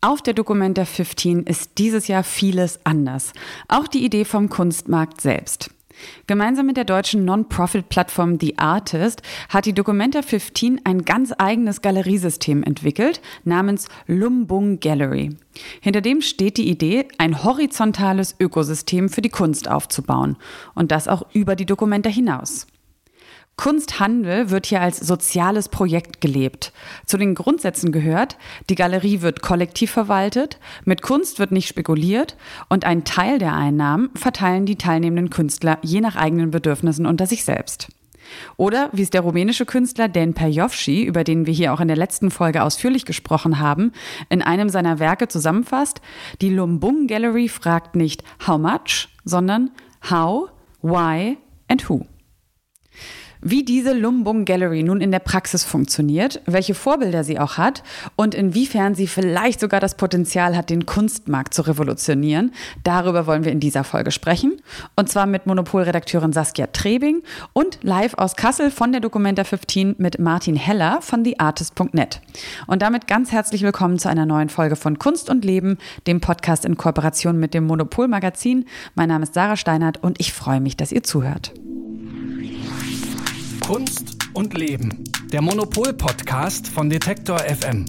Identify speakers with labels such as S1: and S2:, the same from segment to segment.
S1: Auf der Documenta 15 ist dieses Jahr vieles anders. Auch die Idee vom Kunstmarkt selbst. Gemeinsam mit der deutschen Non-Profit-Plattform The Artist hat die Documenta 15 ein ganz eigenes Galeriesystem entwickelt, namens Lumbung Gallery. Hinter dem steht die Idee, ein horizontales Ökosystem für die Kunst aufzubauen. Und das auch über die Documenta hinaus. Kunsthandel wird hier als soziales Projekt gelebt. Zu den Grundsätzen gehört, die Galerie wird kollektiv verwaltet, mit Kunst wird nicht spekuliert und ein Teil der Einnahmen verteilen die teilnehmenden Künstler je nach eigenen Bedürfnissen unter sich selbst. Oder wie es der rumänische Künstler Dan Perjovci, über den wir hier auch in der letzten Folge ausführlich gesprochen haben, in einem seiner Werke zusammenfasst, die Lumbung Gallery fragt nicht how much, sondern how, why and who. Wie diese Lumbung Gallery nun in der Praxis funktioniert, welche Vorbilder sie auch hat und inwiefern sie vielleicht sogar das Potenzial hat, den Kunstmarkt zu revolutionieren, darüber wollen wir in dieser Folge sprechen. Und zwar mit Monopolredakteurin Saskia Trebing und live aus Kassel von der Documenta 15 mit Martin Heller von theartist.net. Und damit ganz herzlich willkommen zu einer neuen Folge von Kunst und Leben, dem Podcast in Kooperation mit dem Monopol Magazin. Mein Name ist Sarah Steinert und ich freue mich, dass ihr zuhört.
S2: Kunst und Leben. Der Monopol-Podcast von Detektor FM.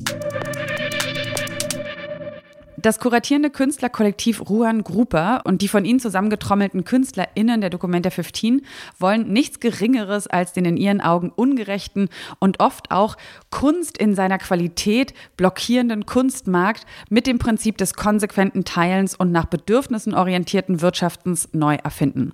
S1: Das kuratierende Künstlerkollektiv Ruan Gruber und die von ihnen zusammengetrommelten KünstlerInnen der Documenta 15 wollen nichts Geringeres als den in ihren Augen ungerechten und oft auch Kunst in seiner Qualität blockierenden Kunstmarkt mit dem Prinzip des konsequenten Teilens und nach Bedürfnissen orientierten Wirtschaftens neu erfinden.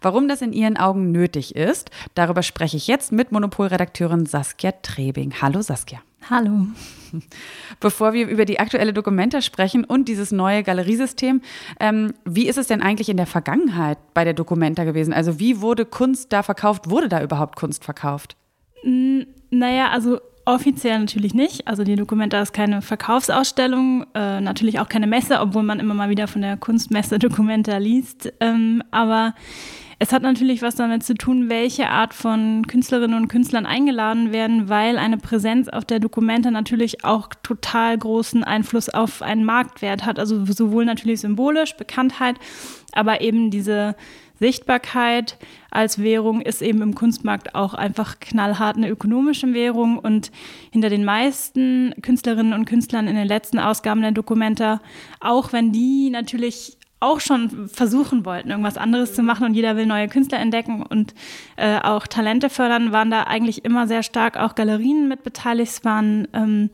S1: Warum das in Ihren Augen nötig ist, darüber spreche ich jetzt mit Monopolredakteurin Saskia Trebing. Hallo Saskia.
S3: Hallo.
S1: Bevor wir über die aktuelle Dokumenta sprechen und dieses neue Galeriesystem, ähm, wie ist es denn eigentlich in der Vergangenheit bei der Dokumenta gewesen? Also wie wurde Kunst da verkauft? Wurde da überhaupt Kunst verkauft?
S3: Naja, also Offiziell natürlich nicht. Also die Dokumenta ist keine Verkaufsausstellung, äh, natürlich auch keine Messe, obwohl man immer mal wieder von der Kunstmesse Dokumenta liest. Ähm, aber es hat natürlich was damit zu tun, welche Art von Künstlerinnen und Künstlern eingeladen werden, weil eine Präsenz auf der Dokumenta natürlich auch total großen Einfluss auf einen Marktwert hat. Also sowohl natürlich symbolisch, Bekanntheit, aber eben diese Sichtbarkeit als Währung ist eben im Kunstmarkt auch einfach knallhart eine ökonomische Währung. Und hinter den meisten Künstlerinnen und Künstlern in den letzten Ausgaben der Dokumenta, auch wenn die natürlich auch schon versuchen wollten, irgendwas anderes zu machen und jeder will neue Künstler entdecken und äh, auch Talente fördern, waren da eigentlich immer sehr stark auch Galerien mit beteiligt. Es waren ähm,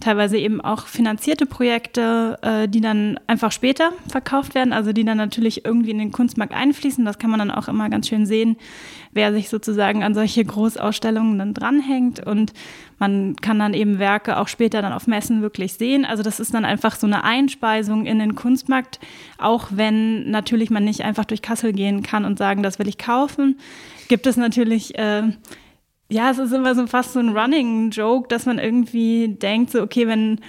S3: teilweise eben auch finanzierte Projekte, äh, die dann einfach später verkauft werden, also die dann natürlich irgendwie in den Kunstmarkt einfließen. Das kann man dann auch immer ganz schön sehen, wer sich sozusagen an solche Großausstellungen dann dranhängt. Und man kann dann eben Werke auch später dann auf Messen wirklich sehen. Also das ist dann einfach so eine Einspeisung in den Kunstmarkt, auch wenn natürlich man nicht einfach durch Kassel gehen kann und sagen, das will ich kaufen, gibt es natürlich äh, ja, es ist immer so fast so ein Running Joke, dass man irgendwie denkt, so, okay, wenn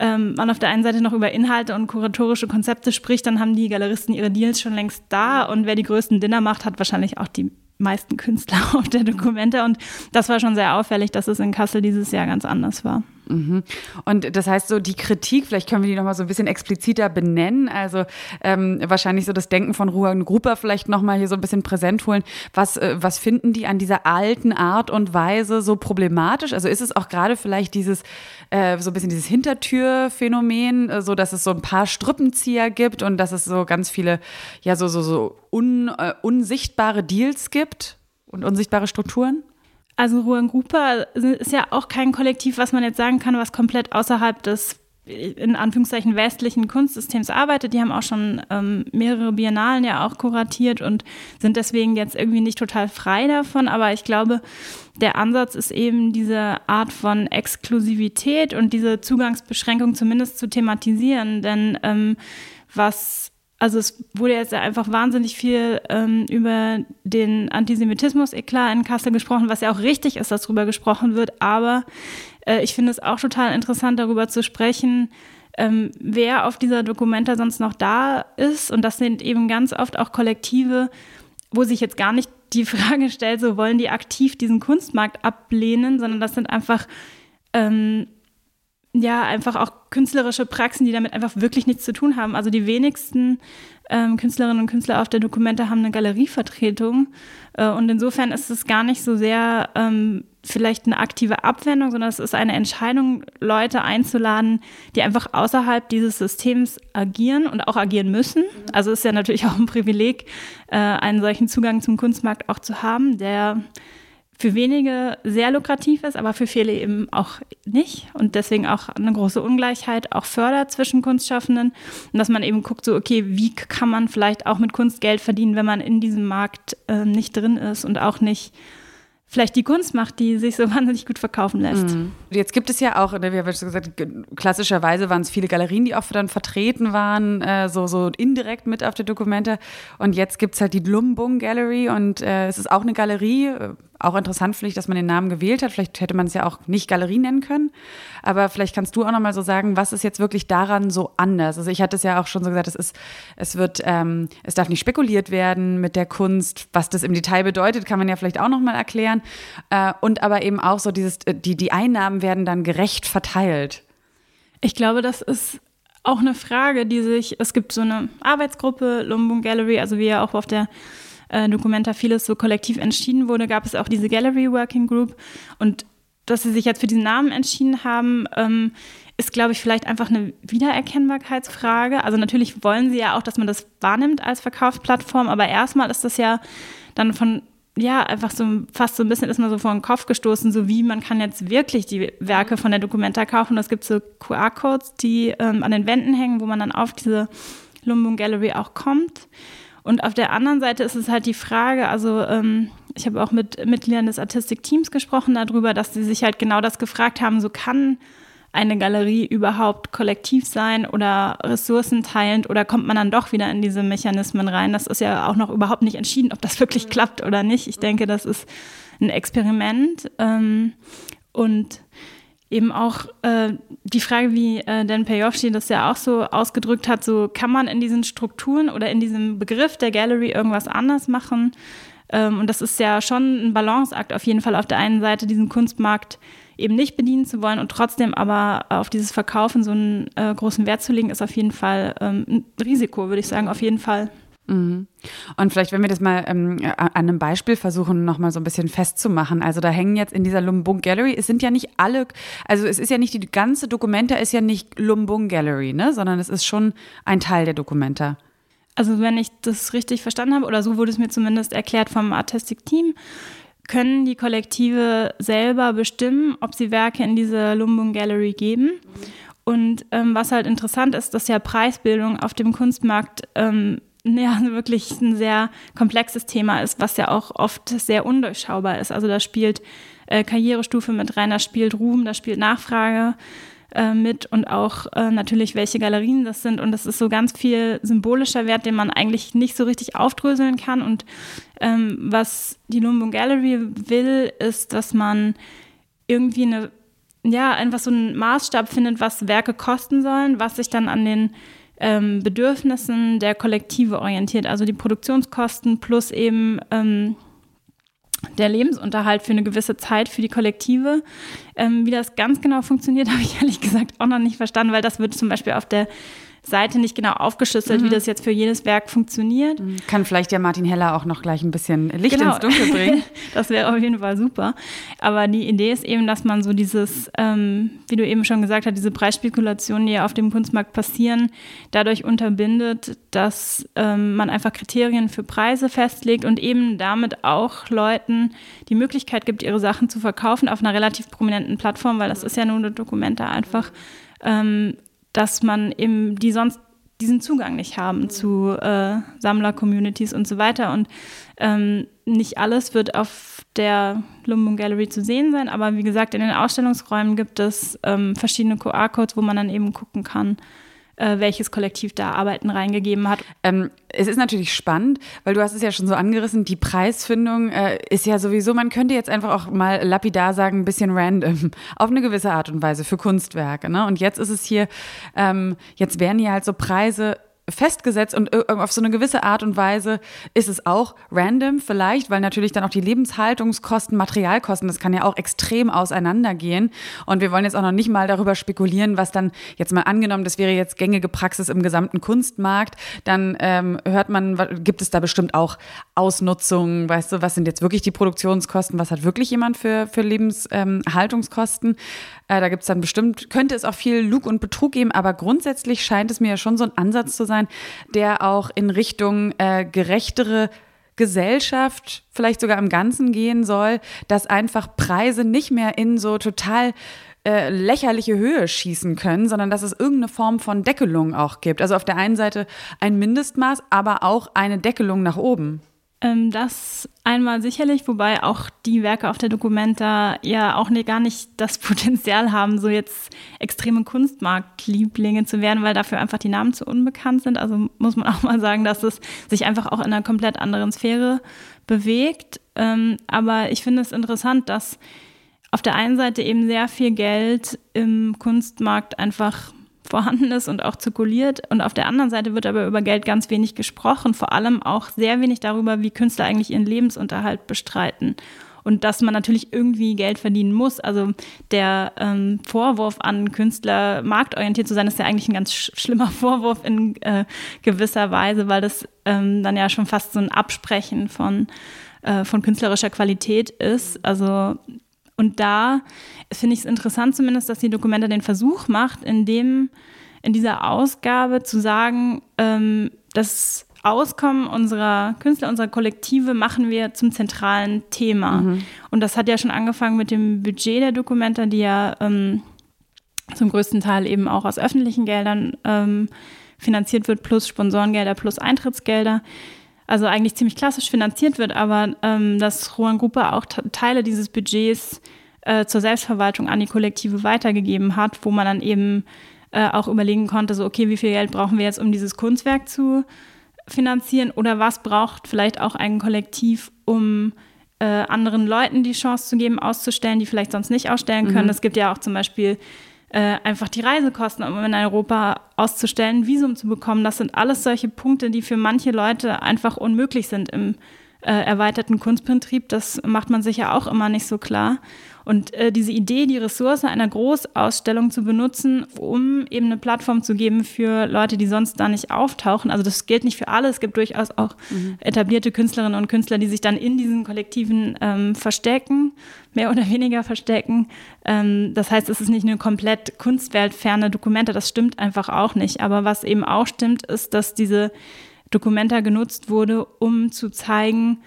S3: ähm, man auf der einen Seite noch über Inhalte und kuratorische Konzepte spricht, dann haben die Galeristen ihre Deals schon längst da. Und wer die größten Dinner macht, hat wahrscheinlich auch die meisten Künstler auf der Dokumente und das war schon sehr auffällig, dass es in Kassel dieses Jahr ganz anders war.
S1: Mhm. Und das heißt so, die Kritik, vielleicht können wir die nochmal so ein bisschen expliziter benennen, also ähm, wahrscheinlich so das Denken von Ruan Gruber vielleicht nochmal hier so ein bisschen präsent holen. Was, äh, was finden die an dieser alten Art und Weise so problematisch? Also ist es auch gerade vielleicht dieses, äh, so ein bisschen dieses Hintertürphänomen, äh, so dass es so ein paar Strippenzieher gibt und dass es so ganz viele, ja, so, so, so un, äh, unsichtbare Deals gibt und unsichtbare Strukturen?
S3: Also Ruan Grupa ist ja auch kein Kollektiv, was man jetzt sagen kann, was komplett außerhalb des in Anführungszeichen westlichen Kunstsystems arbeitet. Die haben auch schon ähm, mehrere Biennalen ja auch kuratiert und sind deswegen jetzt irgendwie nicht total frei davon. Aber ich glaube, der Ansatz ist eben diese Art von Exklusivität und diese Zugangsbeschränkung zumindest zu thematisieren. Denn ähm, was also es wurde jetzt einfach wahnsinnig viel ähm, über den Antisemitismus-Eklat in Kassel gesprochen, was ja auch richtig ist, dass darüber gesprochen wird. Aber äh, ich finde es auch total interessant, darüber zu sprechen, ähm, wer auf dieser Dokumenta sonst noch da ist. Und das sind eben ganz oft auch Kollektive, wo sich jetzt gar nicht die Frage stellt, so wollen die aktiv diesen Kunstmarkt ablehnen, sondern das sind einfach ähm, ja, einfach auch künstlerische Praxen, die damit einfach wirklich nichts zu tun haben. Also die wenigsten ähm, Künstlerinnen und Künstler auf der Dokumente haben eine Galerievertretung. Äh, und insofern ist es gar nicht so sehr ähm, vielleicht eine aktive Abwendung, sondern es ist eine Entscheidung, Leute einzuladen, die einfach außerhalb dieses Systems agieren und auch agieren müssen. Also ist ja natürlich auch ein Privileg, äh, einen solchen Zugang zum Kunstmarkt auch zu haben, der für wenige sehr lukrativ ist, aber für viele eben auch nicht und deswegen auch eine große Ungleichheit auch fördert zwischen Kunstschaffenden und dass man eben guckt, so okay, wie kann man vielleicht auch mit Kunst Geld verdienen, wenn man in diesem Markt äh, nicht drin ist und auch nicht vielleicht die Kunst macht, die sich so wahnsinnig gut verkaufen lässt. Mhm.
S1: Jetzt gibt es ja auch, ne, wie habe ich schon gesagt, klassischerweise waren es viele Galerien, die auch dann vertreten waren, äh, so, so indirekt mit auf der Dokumente. Und jetzt gibt es halt die Lumbung Gallery und äh, es ist auch eine Galerie, äh, auch interessant vielleicht, dass man den Namen gewählt hat. Vielleicht hätte man es ja auch nicht Galerie nennen können. Aber vielleicht kannst du auch noch mal so sagen, was ist jetzt wirklich daran so anders? Also ich hatte es ja auch schon so gesagt, es ist, es wird, ähm, es darf nicht spekuliert werden mit der Kunst. Was das im Detail bedeutet, kann man ja vielleicht auch noch mal erklären. Äh, und aber eben auch so dieses, äh, die, die Einnahmen werden dann gerecht verteilt.
S3: Ich glaube, das ist auch eine Frage, die sich, es gibt so eine Arbeitsgruppe, Lumbung Gallery, also wie ja auch auf der äh, Dokumenta vieles so kollektiv entschieden wurde, gab es auch diese Gallery Working Group. Und dass sie sich jetzt für diesen Namen entschieden haben, ähm, ist, glaube ich, vielleicht einfach eine Wiedererkennbarkeitsfrage. Also natürlich wollen sie ja auch, dass man das wahrnimmt als Verkaufsplattform, aber erstmal ist das ja dann von ja, einfach so fast so ein bisschen ist man so vor den Kopf gestoßen, so wie man kann jetzt wirklich die Werke von der Dokumenta kaufen. Es gibt so QR-Codes, die ähm, an den Wänden hängen, wo man dann auf diese Lumbung Gallery auch kommt. Und auf der anderen Seite ist es halt die Frage, also ähm, ich habe auch mit Mitgliedern des Artistik-Teams gesprochen darüber, dass sie sich halt genau das gefragt haben, so kann eine Galerie überhaupt kollektiv sein oder ressourcenteilend oder kommt man dann doch wieder in diese Mechanismen rein? Das ist ja auch noch überhaupt nicht entschieden, ob das wirklich mhm. klappt oder nicht. Ich denke, das ist ein Experiment. Ähm, und eben auch äh, die Frage, wie äh, Dan Peyovschi das ja auch so ausgedrückt hat, so kann man in diesen Strukturen oder in diesem Begriff der Gallery irgendwas anders machen? Ähm, und das ist ja schon ein Balanceakt auf jeden Fall auf der einen Seite, diesen Kunstmarkt eben nicht bedienen zu wollen und trotzdem aber auf dieses Verkaufen so einen äh, großen Wert zu legen, ist auf jeden Fall ähm, ein Risiko, würde ich sagen, auf jeden Fall.
S1: Mhm. Und vielleicht, wenn wir das mal ähm, an einem Beispiel versuchen, nochmal so ein bisschen festzumachen. Also da hängen jetzt in dieser Lumbung Gallery, es sind ja nicht alle, also es ist ja nicht die ganze Dokumenta ist ja nicht Lumbung Gallery, ne? sondern es ist schon ein Teil der Dokumenta.
S3: Also wenn ich das richtig verstanden habe, oder so wurde es mir zumindest erklärt vom Artistic-Team, können die Kollektive selber bestimmen, ob sie Werke in diese Lumbung Gallery geben. Und ähm, was halt interessant ist, dass ja Preisbildung auf dem Kunstmarkt ähm, ja, wirklich ein sehr komplexes Thema ist, was ja auch oft sehr undurchschaubar ist. Also da spielt äh, Karrierestufe mit rein, da spielt Ruhm, da spielt Nachfrage äh, mit und auch äh, natürlich, welche Galerien das sind. Und das ist so ganz viel symbolischer Wert, den man eigentlich nicht so richtig aufdröseln kann. Und ähm, was die Lumbung Gallery will, ist, dass man irgendwie eine, ja, einfach so einen Maßstab findet, was Werke kosten sollen, was sich dann an den ähm, Bedürfnissen der Kollektive orientiert, also die Produktionskosten plus eben ähm, der Lebensunterhalt für eine gewisse Zeit für die Kollektive. Ähm, wie das ganz genau funktioniert, habe ich ehrlich gesagt auch noch nicht verstanden, weil das wird zum Beispiel auf der Seite nicht genau aufgeschlüsselt, mhm. wie das jetzt für jedes Werk funktioniert. Mhm.
S1: Kann vielleicht ja Martin Heller auch noch gleich ein bisschen Licht genau. ins Dunkel bringen.
S3: das wäre auf jeden Fall super. Aber die Idee ist eben, dass man so dieses, ähm, wie du eben schon gesagt hast, diese Preisspekulationen, die ja auf dem Kunstmarkt passieren, dadurch unterbindet, dass ähm, man einfach Kriterien für Preise festlegt und eben damit auch Leuten die Möglichkeit gibt, ihre Sachen zu verkaufen auf einer relativ prominenten Plattform, weil das ist ja nur eine Dokumente einfach. Ähm, dass man eben die sonst diesen Zugang nicht haben zu äh, Sammler-Communities und so weiter. Und ähm, nicht alles wird auf der Lumbung Gallery zu sehen sein, aber wie gesagt, in den Ausstellungsräumen gibt es ähm, verschiedene QR-Codes, wo man dann eben gucken kann, äh, welches Kollektiv da Arbeiten reingegeben hat.
S1: Ähm, es ist natürlich spannend, weil du hast es ja schon so angerissen, die Preisfindung äh, ist ja sowieso, man könnte jetzt einfach auch mal lapidar sagen, ein bisschen random, auf eine gewisse Art und Weise für Kunstwerke. Ne? Und jetzt ist es hier, ähm, jetzt werden hier halt so Preise festgesetzt und auf so eine gewisse Art und Weise ist es auch random vielleicht, weil natürlich dann auch die Lebenshaltungskosten, Materialkosten, das kann ja auch extrem auseinandergehen. Und wir wollen jetzt auch noch nicht mal darüber spekulieren, was dann jetzt mal angenommen, das wäre jetzt gängige Praxis im gesamten Kunstmarkt, dann ähm, hört man, gibt es da bestimmt auch Ausnutzungen, weißt du, was sind jetzt wirklich die Produktionskosten, was hat wirklich jemand für, für Lebenshaltungskosten? Äh, da gibt es dann bestimmt, könnte es auch viel Lug und Betrug geben, aber grundsätzlich scheint es mir ja schon so ein Ansatz zu sein, der auch in Richtung äh, gerechtere Gesellschaft vielleicht sogar im Ganzen gehen soll, dass einfach Preise nicht mehr in so total äh, lächerliche Höhe schießen können, sondern dass es irgendeine Form von Deckelung auch gibt. Also auf der einen Seite ein Mindestmaß, aber auch eine Deckelung nach oben.
S3: Ähm, das einmal sicherlich, wobei auch die Werke auf der Documenta ja auch nicht, gar nicht das Potenzial haben, so jetzt extreme Kunstmarktlieblinge zu werden, weil dafür einfach die Namen zu unbekannt sind. Also muss man auch mal sagen, dass es sich einfach auch in einer komplett anderen Sphäre bewegt. Ähm, aber ich finde es interessant, dass auf der einen Seite eben sehr viel Geld im Kunstmarkt einfach vorhanden ist und auch zirkuliert. Und auf der anderen Seite wird aber über Geld ganz wenig gesprochen, vor allem auch sehr wenig darüber, wie Künstler eigentlich ihren Lebensunterhalt bestreiten. Und dass man natürlich irgendwie Geld verdienen muss. Also der ähm, Vorwurf an Künstler, marktorientiert zu sein, ist ja eigentlich ein ganz sch schlimmer Vorwurf in äh, gewisser Weise, weil das ähm, dann ja schon fast so ein Absprechen von, äh, von künstlerischer Qualität ist. Also und da finde ich es interessant zumindest, dass die Dokumente den Versuch macht, in dem, in dieser Ausgabe zu sagen, ähm, das Auskommen unserer Künstler, unserer Kollektive machen wir zum zentralen Thema. Mhm. Und das hat ja schon angefangen mit dem Budget der Dokumenta, die ja ähm, zum größten Teil eben auch aus öffentlichen Geldern ähm, finanziert wird, plus Sponsorengelder, plus Eintrittsgelder also eigentlich ziemlich klassisch finanziert wird, aber ähm, dass Rohan Gruppe auch Teile dieses Budgets äh, zur Selbstverwaltung an die Kollektive weitergegeben hat, wo man dann eben äh, auch überlegen konnte, so okay, wie viel Geld brauchen wir jetzt, um dieses Kunstwerk zu finanzieren oder was braucht vielleicht auch ein Kollektiv, um äh, anderen Leuten die Chance zu geben, auszustellen, die vielleicht sonst nicht ausstellen können. Mhm. Es gibt ja auch zum Beispiel äh, einfach die Reisekosten, um in Europa auszustellen, Visum zu bekommen. Das sind alles solche Punkte, die für manche Leute einfach unmöglich sind im äh, erweiterten Kunstbetrieb. Das macht man sich ja auch immer nicht so klar. Und äh, diese Idee, die Ressource einer Großausstellung zu benutzen, um eben eine Plattform zu geben für Leute, die sonst da nicht auftauchen. Also das gilt nicht für alle. Es gibt durchaus auch mhm. etablierte Künstlerinnen und Künstler, die sich dann in diesen Kollektiven ähm, verstecken, mehr oder weniger verstecken. Ähm, das heißt, es ist nicht eine komplett kunstweltferne Dokumente. Das stimmt einfach auch nicht. Aber was eben auch stimmt, ist, dass diese Dokumenta genutzt wurde, um zu zeigen,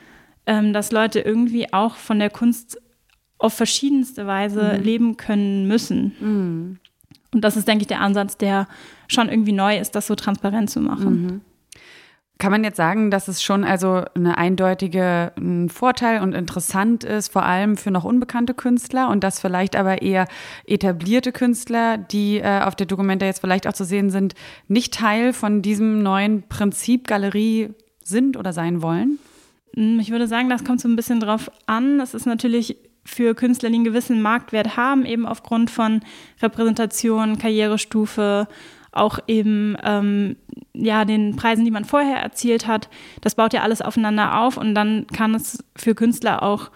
S3: ähm, dass Leute irgendwie auch von der Kunst auf verschiedenste Weise mhm. leben können müssen. Mhm. Und das ist, denke ich, der Ansatz, der schon irgendwie neu ist, das so transparent zu machen. Mhm.
S1: Kann man jetzt sagen, dass es schon also eine eindeutige ein Vorteil und interessant ist, vor allem für noch unbekannte Künstler und dass vielleicht aber eher etablierte Künstler, die äh, auf der Dokumente jetzt vielleicht auch zu sehen sind, nicht Teil von diesem neuen Prinzip Galerie sind oder sein wollen?
S3: Hm, ich würde sagen, das kommt so ein bisschen drauf an. Es ist natürlich für Künstler, die einen gewissen Marktwert haben, eben aufgrund von Repräsentation, Karrierestufe, auch eben ähm, ja, den Preisen, die man vorher erzielt hat. Das baut ja alles aufeinander auf und dann kann es für Künstler auch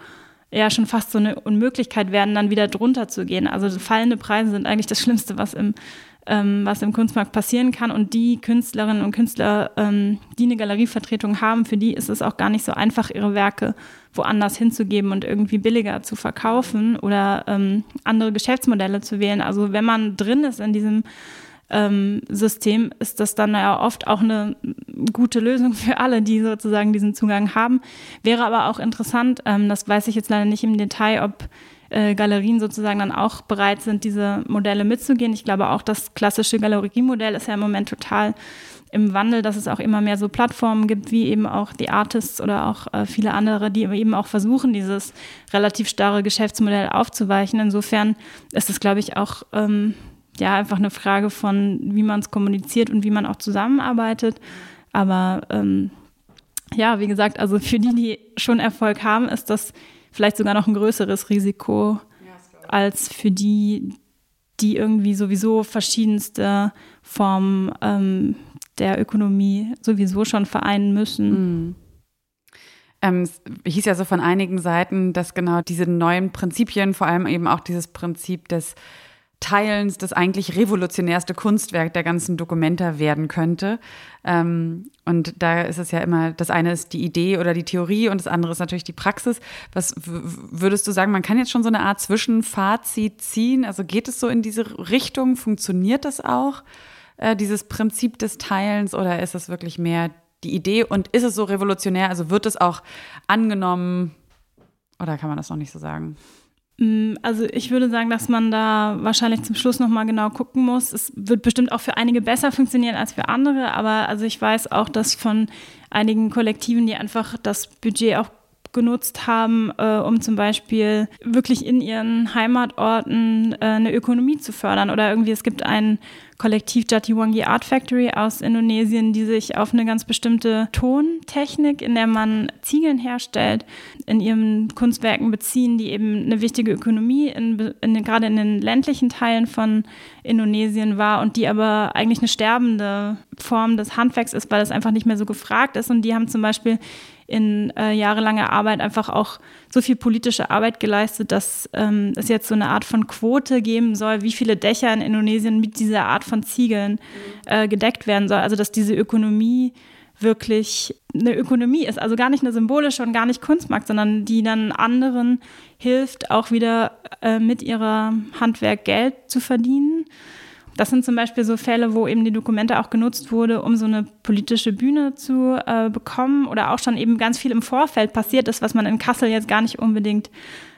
S3: ja schon fast so eine Unmöglichkeit werden, dann wieder drunter zu gehen. Also fallende Preise sind eigentlich das Schlimmste, was im, ähm, was im Kunstmarkt passieren kann. Und die Künstlerinnen und Künstler, ähm, die eine Galerievertretung haben, für die ist es auch gar nicht so einfach, ihre Werke woanders hinzugeben und irgendwie billiger zu verkaufen oder ähm, andere Geschäftsmodelle zu wählen. Also wenn man drin ist in diesem ähm, System, ist das dann ja oft auch eine gute Lösung für alle, die sozusagen diesen Zugang haben. Wäre aber auch interessant, ähm, das weiß ich jetzt leider nicht im Detail, ob äh, Galerien sozusagen dann auch bereit sind, diese Modelle mitzugehen. Ich glaube auch, das klassische Galeriemodell ist ja im Moment total im Wandel, dass es auch immer mehr so Plattformen gibt, wie eben auch die Artists oder auch äh, viele andere, die eben auch versuchen, dieses relativ starre Geschäftsmodell aufzuweichen. Insofern ist es, glaube ich, auch ähm, ja einfach eine Frage von, wie man es kommuniziert und wie man auch zusammenarbeitet. Aber ähm, ja, wie gesagt, also für die, die schon Erfolg haben, ist das vielleicht sogar noch ein größeres Risiko als für die, die irgendwie sowieso verschiedenste Formen ähm, der Ökonomie sowieso schon vereinen müssen.
S1: Mhm. Ähm, es hieß ja so von einigen Seiten, dass genau diese neuen Prinzipien, vor allem eben auch dieses Prinzip des Teilens das eigentlich revolutionärste Kunstwerk der ganzen Dokumenta werden könnte. Ähm, und da ist es ja immer, das eine ist die Idee oder die Theorie und das andere ist natürlich die Praxis. Was würdest du sagen, man kann jetzt schon so eine Art Zwischenfazit ziehen? Also geht es so in diese Richtung? Funktioniert das auch, äh, dieses Prinzip des Teilens oder ist es wirklich mehr die Idee und ist es so revolutionär? Also wird es auch angenommen oder kann man das noch nicht so sagen?
S3: Mm, also ich würde sagen, dass man da wahrscheinlich zum Schluss nochmal genau gucken muss. Es wird bestimmt auch für einige besser funktionieren als für andere, aber also ich weiß auch, dass von einigen Kollektiven, die einfach das Budget auch genutzt haben, äh, um zum Beispiel wirklich in ihren Heimatorten äh, eine Ökonomie zu fördern. Oder irgendwie, es gibt ein Kollektiv Jatiwangi Art Factory aus Indonesien, die sich auf eine ganz bestimmte Tontechnik, in der man Ziegeln herstellt, in ihren Kunstwerken beziehen, die eben eine wichtige Ökonomie in, in, gerade in den ländlichen Teilen von Indonesien war und die aber eigentlich eine sterbende Form des Handwerks ist, weil es einfach nicht mehr so gefragt ist. Und die haben zum Beispiel in äh, jahrelanger Arbeit einfach auch so viel politische Arbeit geleistet, dass ähm, es jetzt so eine Art von Quote geben soll, wie viele Dächer in Indonesien mit dieser Art von Ziegeln äh, gedeckt werden soll. Also dass diese Ökonomie wirklich eine Ökonomie ist, also gar nicht eine symbolische und gar nicht Kunstmarkt, sondern die dann anderen hilft, auch wieder äh, mit ihrer Handwerk Geld zu verdienen. Das sind zum Beispiel so Fälle, wo eben die Dokumente auch genutzt wurde, um so eine politische Bühne zu äh, bekommen oder auch schon eben ganz viel im Vorfeld passiert ist, was man in Kassel jetzt gar nicht unbedingt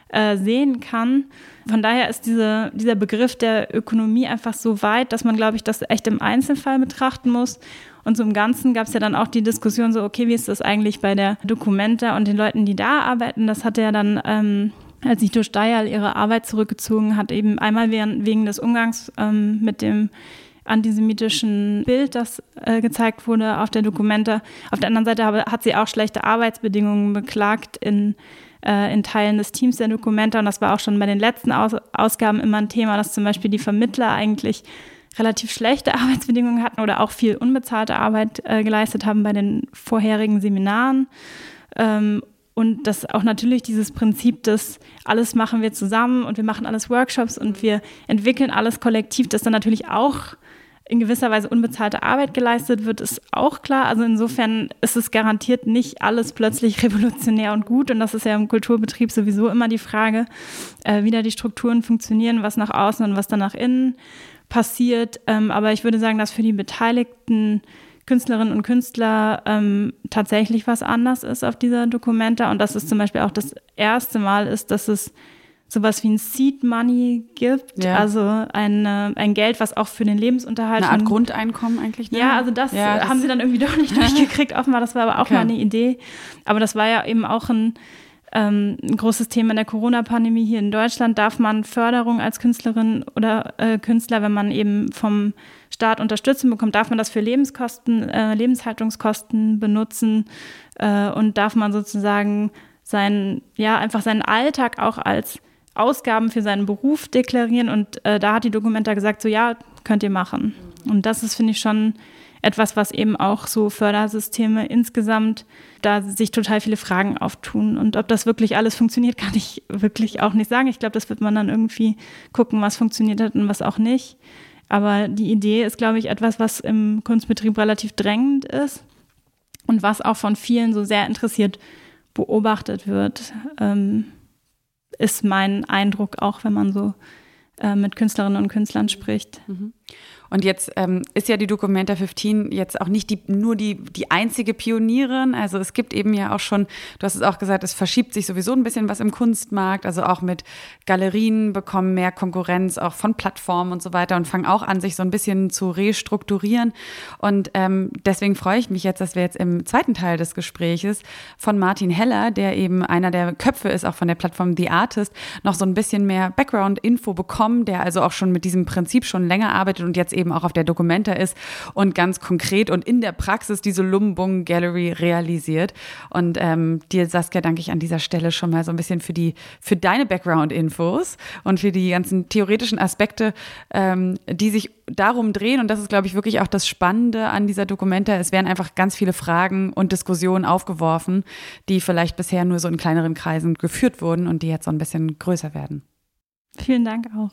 S3: äh, sehen kann. Von daher ist diese, dieser Begriff der Ökonomie einfach so weit, dass man, glaube ich, das echt im Einzelfall betrachten muss. Und so im Ganzen gab es ja dann auch die Diskussion so, okay, wie ist das eigentlich bei der Dokumenta und den Leuten, die da arbeiten? Das hat ja dann ähm, als Nito Steyer ihre Arbeit zurückgezogen hat, eben einmal wegen des Umgangs ähm, mit dem antisemitischen Bild, das äh, gezeigt wurde auf der Dokumente. Auf der anderen Seite habe, hat sie auch schlechte Arbeitsbedingungen beklagt in, äh, in Teilen des Teams der Dokumente. Und das war auch schon bei den letzten Aus Ausgaben immer ein Thema, dass zum Beispiel die Vermittler eigentlich relativ schlechte Arbeitsbedingungen hatten oder auch viel unbezahlte Arbeit äh, geleistet haben bei den vorherigen Seminaren. Ähm, und dass auch natürlich dieses Prinzip des alles machen wir zusammen und wir machen alles Workshops und wir entwickeln alles kollektiv, dass dann natürlich auch in gewisser Weise unbezahlte Arbeit geleistet wird, ist auch klar. Also insofern ist es garantiert nicht alles plötzlich revolutionär und gut. Und das ist ja im Kulturbetrieb sowieso immer die Frage, äh, wie da die Strukturen funktionieren, was nach außen und was dann nach innen passiert. Ähm, aber ich würde sagen, dass für die Beteiligten Künstlerinnen und Künstler ähm, tatsächlich was anders ist auf dieser Dokumenta und dass es zum Beispiel auch das erste Mal ist, dass es sowas wie ein Seed Money gibt, ja. also ein, ein Geld, was auch für den Lebensunterhalt.
S1: Eine Art Grundeinkommen eigentlich.
S3: Ne? Ja, also das, ja, das haben sie dann irgendwie doch nicht durchgekriegt, offenbar. Das war aber auch okay. mal eine Idee. Aber das war ja eben auch ein, ähm, ein großes Thema in der Corona-Pandemie hier in Deutschland. Darf man Förderung als Künstlerin oder äh, Künstler, wenn man eben vom Staat Unterstützung bekommt, darf man das für Lebenskosten, äh, Lebenshaltungskosten benutzen äh, und darf man sozusagen seinen, ja, einfach seinen Alltag auch als Ausgaben für seinen Beruf deklarieren und äh, da hat die Dokumenta gesagt, so ja, könnt ihr machen. Und das ist, finde ich, schon etwas, was eben auch so Fördersysteme insgesamt, da sich total viele Fragen auftun. Und ob das wirklich alles funktioniert, kann ich wirklich auch nicht sagen. Ich glaube, das wird man dann irgendwie gucken, was funktioniert hat und was auch nicht. Aber die Idee ist, glaube ich, etwas, was im Kunstbetrieb relativ drängend ist und was auch von vielen so sehr interessiert beobachtet wird, ähm, ist mein Eindruck, auch wenn man so äh, mit Künstlerinnen und Künstlern spricht.
S1: Mhm. Und jetzt ähm, ist ja die Documenta 15 jetzt auch nicht die, nur die, die einzige Pionierin. Also es gibt eben ja auch schon, du hast es auch gesagt, es verschiebt sich sowieso ein bisschen was im Kunstmarkt. Also auch mit Galerien bekommen mehr Konkurrenz, auch von Plattformen und so weiter und fangen auch an, sich so ein bisschen zu restrukturieren. Und ähm, deswegen freue ich mich jetzt, dass wir jetzt im zweiten Teil des Gespräches von Martin Heller, der eben einer der Köpfe ist, auch von der Plattform The Artist, noch so ein bisschen mehr Background-Info bekommen, der also auch schon mit diesem Prinzip schon länger arbeitet und jetzt eben eben auch auf der Documenta ist und ganz konkret und in der Praxis diese Lumbung Gallery realisiert. Und ähm, dir, Saskia, danke ich an dieser Stelle schon mal so ein bisschen für die, für deine Background-Infos und für die ganzen theoretischen Aspekte, ähm, die sich darum drehen. Und das ist, glaube ich, wirklich auch das Spannende an dieser Documenta. Es werden einfach ganz viele Fragen und Diskussionen aufgeworfen, die vielleicht bisher nur so in kleineren Kreisen geführt wurden und die jetzt so ein bisschen größer werden.
S3: Vielen Dank auch.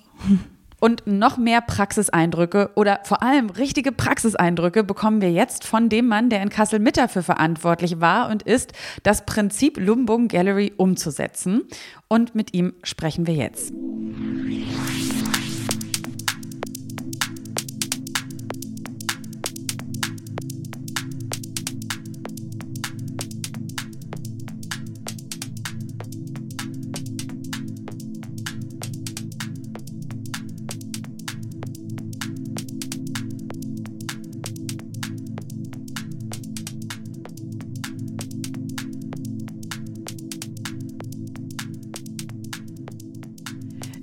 S1: Und noch mehr Praxiseindrücke oder vor allem richtige Praxiseindrücke bekommen wir jetzt von dem Mann, der in Kassel mit dafür verantwortlich war und ist, das Prinzip Lumbung Gallery umzusetzen. Und mit ihm sprechen wir jetzt.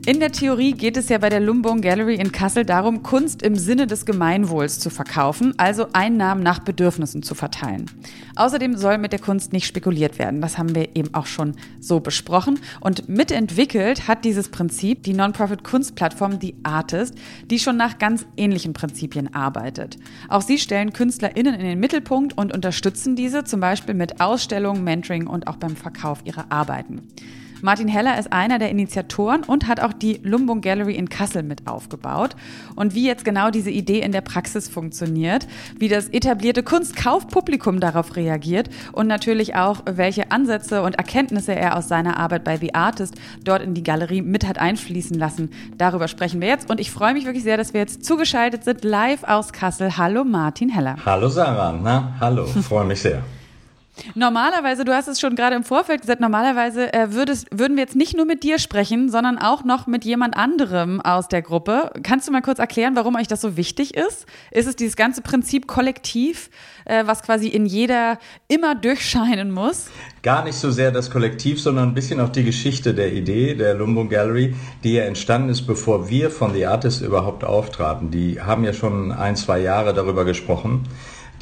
S1: In der Theorie geht es ja bei der Lumbung Gallery in Kassel darum, Kunst im Sinne des Gemeinwohls zu verkaufen, also Einnahmen nach Bedürfnissen zu verteilen. Außerdem soll mit der Kunst nicht spekuliert werden. Das haben wir eben auch schon so besprochen. Und mitentwickelt hat dieses Prinzip die Non-Profit-Kunstplattform The Artist, die schon nach ganz ähnlichen Prinzipien arbeitet. Auch sie stellen KünstlerInnen in den Mittelpunkt und unterstützen diese zum Beispiel mit Ausstellungen, Mentoring und auch beim Verkauf ihrer Arbeiten. Martin Heller ist einer der Initiatoren und hat auch die Lumbung Gallery in Kassel mit aufgebaut. Und wie jetzt genau diese Idee in der Praxis funktioniert, wie das etablierte Kunstkaufpublikum darauf reagiert und natürlich auch, welche Ansätze und Erkenntnisse er aus seiner Arbeit bei The Artist dort in die Galerie mit hat einfließen lassen. Darüber sprechen wir jetzt und ich freue mich wirklich sehr, dass wir jetzt zugeschaltet sind, live aus Kassel. Hallo Martin Heller.
S4: Hallo Sarah, na, hallo, freue mich sehr.
S1: Normalerweise, du hast es schon gerade im Vorfeld gesagt, normalerweise äh, würdest, würden wir jetzt nicht nur mit dir sprechen, sondern auch noch mit jemand anderem aus der Gruppe. Kannst du mal kurz erklären, warum euch das so wichtig ist? Ist es dieses ganze Prinzip kollektiv, äh, was quasi in jeder immer durchscheinen muss?
S4: Gar nicht so sehr das Kollektiv, sondern ein bisschen auch die Geschichte der Idee der Lumbo Gallery, die ja entstanden ist, bevor wir von The Artist überhaupt auftraten. Die haben ja schon ein, zwei Jahre darüber gesprochen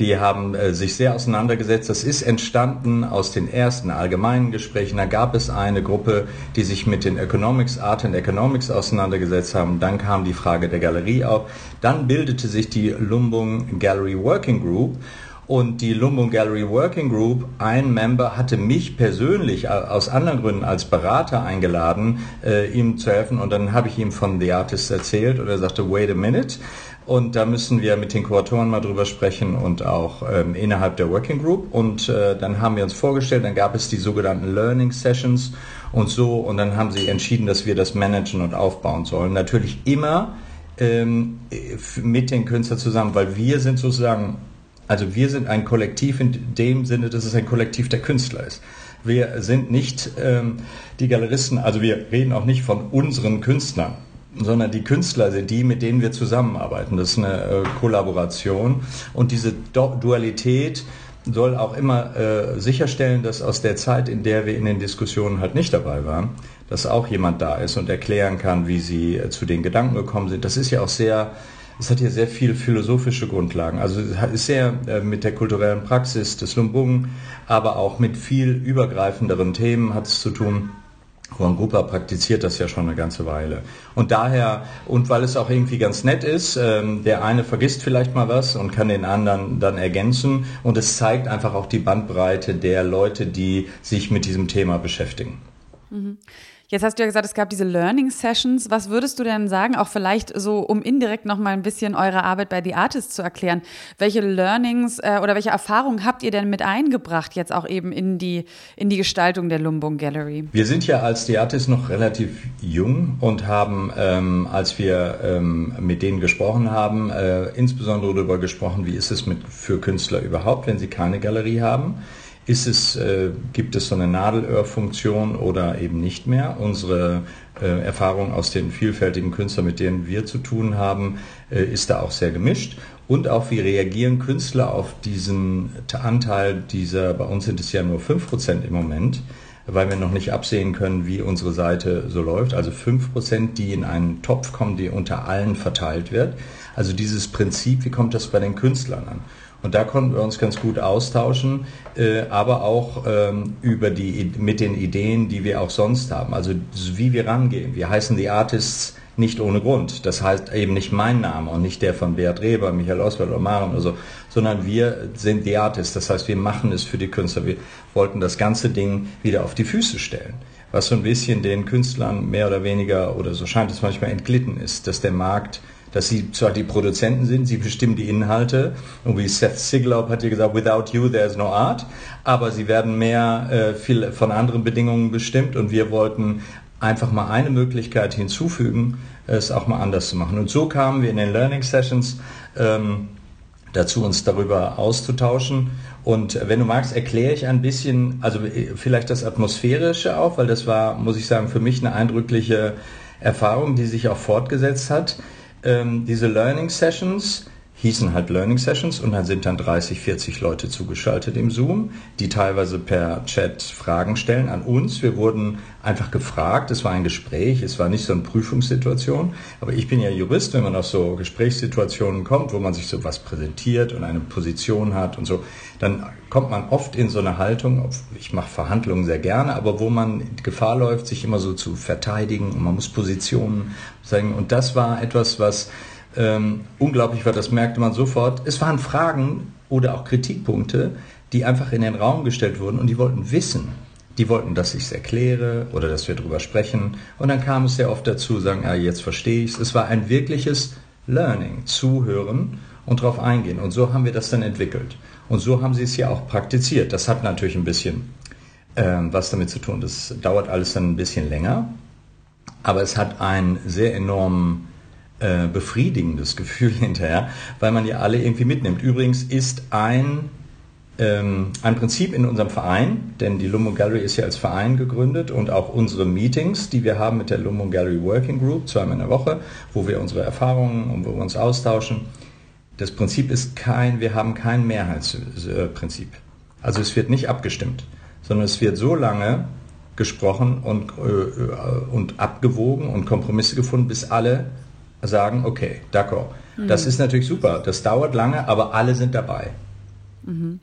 S4: die haben äh, sich sehr auseinandergesetzt. Das ist entstanden aus den ersten allgemeinen Gesprächen. Da gab es eine Gruppe, die sich mit den Economics, Art and Economics auseinandergesetzt haben. Dann kam die Frage der Galerie auf. Dann bildete sich die Lumbung Gallery Working Group. Und die Lumbung Gallery Working Group, ein Member hatte mich persönlich aus anderen Gründen als Berater eingeladen, äh, ihm zu helfen. Und dann habe ich ihm von The Artist erzählt und er sagte, wait a minute. Und da müssen wir mit den Kuratoren mal drüber sprechen und auch ähm, innerhalb der Working Group. Und äh, dann haben wir uns vorgestellt, dann gab es die sogenannten Learning Sessions und so. Und dann haben sie entschieden, dass wir das managen und aufbauen sollen. Natürlich immer ähm, mit den Künstlern zusammen, weil wir sind sozusagen, also wir sind ein Kollektiv in dem Sinne, dass es ein Kollektiv der Künstler ist. Wir sind nicht ähm, die Galeristen, also wir reden auch nicht von unseren Künstlern sondern die Künstler sind die, mit denen wir zusammenarbeiten. Das ist eine äh, Kollaboration und diese Dualität soll auch immer äh, sicherstellen, dass aus der Zeit, in der wir in den Diskussionen halt nicht dabei waren, dass auch jemand da ist und erklären kann, wie sie äh, zu den Gedanken gekommen sind. Das ist ja auch sehr, es hat hier sehr viel philosophische Grundlagen. Also es ist sehr äh, mit der kulturellen Praxis des Lumbung, aber auch mit viel übergreifenderen Themen hat es zu tun Juan Grupa praktiziert das ja schon eine ganze Weile. Und daher, und weil es auch irgendwie ganz nett ist, ähm, der eine vergisst vielleicht mal was und kann den anderen dann ergänzen. Und es zeigt einfach auch die Bandbreite der Leute, die sich mit diesem Thema beschäftigen.
S1: Mhm. Jetzt hast du ja gesagt, es gab diese Learning Sessions. Was würdest du denn sagen, auch vielleicht so, um indirekt noch mal ein bisschen eure Arbeit bei The Artist zu erklären? Welche Learnings äh, oder welche Erfahrungen habt ihr denn mit eingebracht, jetzt auch eben in die, in die Gestaltung der Lumbung Gallery?
S4: Wir sind ja als The Artist noch relativ jung und haben, ähm, als wir ähm, mit denen gesprochen haben, äh, insbesondere darüber gesprochen, wie ist es mit, für Künstler überhaupt, wenn sie keine Galerie haben. Ist es, äh, gibt es so eine Nadelöhrfunktion oder eben nicht mehr? Unsere äh, Erfahrung aus den vielfältigen Künstlern, mit denen wir zu tun haben, äh, ist da auch sehr gemischt. Und auch wie reagieren Künstler auf diesen Anteil dieser, bei uns sind es ja nur 5% im Moment, weil wir noch nicht absehen können, wie unsere Seite so läuft. Also 5%, die in einen Topf kommen, die unter allen verteilt wird. Also dieses Prinzip, wie kommt das bei den Künstlern an? Und da konnten wir uns ganz gut austauschen, äh, aber auch ähm, über die, mit den Ideen, die wir auch sonst haben. Also wie wir rangehen. Wir heißen die Artists nicht ohne Grund. Das heißt eben nicht mein Name und nicht der von Beat Reber, Michael Oswald oder Maren oder so, sondern wir sind die Artists. Das heißt, wir machen es für die Künstler. Wir wollten das ganze Ding wieder auf die Füße stellen. Was so ein bisschen den Künstlern mehr oder weniger, oder so scheint es manchmal entglitten ist, dass der Markt dass sie zwar die Produzenten sind, sie bestimmen die Inhalte und wie Seth Siglaub hat hier gesagt, without you there's no art, aber sie werden mehr äh, viel von anderen Bedingungen bestimmt und wir wollten einfach mal eine Möglichkeit hinzufügen, es auch mal anders zu machen. Und so kamen wir in den Learning Sessions ähm, dazu, uns darüber auszutauschen. Und wenn du magst, erkläre ich ein bisschen, also äh, vielleicht das Atmosphärische auch, weil das war, muss ich sagen, für mich eine eindrückliche Erfahrung, die sich auch fortgesetzt hat Um, ähm, diese Learning Sessions hießen halt Learning Sessions und dann sind dann 30, 40 Leute zugeschaltet im Zoom, die teilweise per Chat Fragen stellen an uns. Wir wurden einfach gefragt, es war ein Gespräch, es war nicht so eine Prüfungssituation, aber ich bin ja Jurist, wenn man auf so Gesprächssituationen kommt, wo man sich so was präsentiert und eine Position hat und so, dann kommt man oft in so eine Haltung, ich mache Verhandlungen sehr gerne, aber wo man Gefahr läuft, sich immer so zu verteidigen und man muss Positionen sagen und das war etwas, was ähm, unglaublich war, das merkte man sofort. Es waren Fragen oder auch Kritikpunkte, die einfach in den Raum gestellt wurden und die wollten wissen. Die wollten, dass ich es erkläre oder dass wir darüber sprechen. Und dann kam es sehr oft dazu, sagen, ah, jetzt verstehe ich es. Es war ein wirkliches Learning, zuhören und darauf eingehen. Und so haben wir das dann entwickelt. Und so haben sie es ja auch praktiziert. Das hat natürlich ein bisschen ähm, was damit zu tun. Das dauert alles dann ein bisschen länger. Aber es hat einen sehr enormen äh, befriedigendes Gefühl hinterher, weil man ja alle irgendwie mitnimmt. Übrigens ist ein, ähm, ein Prinzip in unserem Verein, denn die Lumbo Gallery ist ja als Verein gegründet und auch unsere Meetings, die wir haben mit der Lumbo Gallery Working Group, zweimal in der Woche, wo wir unsere Erfahrungen und wo wir uns austauschen. Das Prinzip ist kein, wir haben kein Mehrheitsprinzip. Also es wird nicht abgestimmt, sondern es wird so lange gesprochen und, äh, und abgewogen und Kompromisse gefunden, bis alle sagen, okay, d'accord. Mhm. Das ist natürlich super. Das dauert lange, aber alle sind dabei.
S1: Mhm.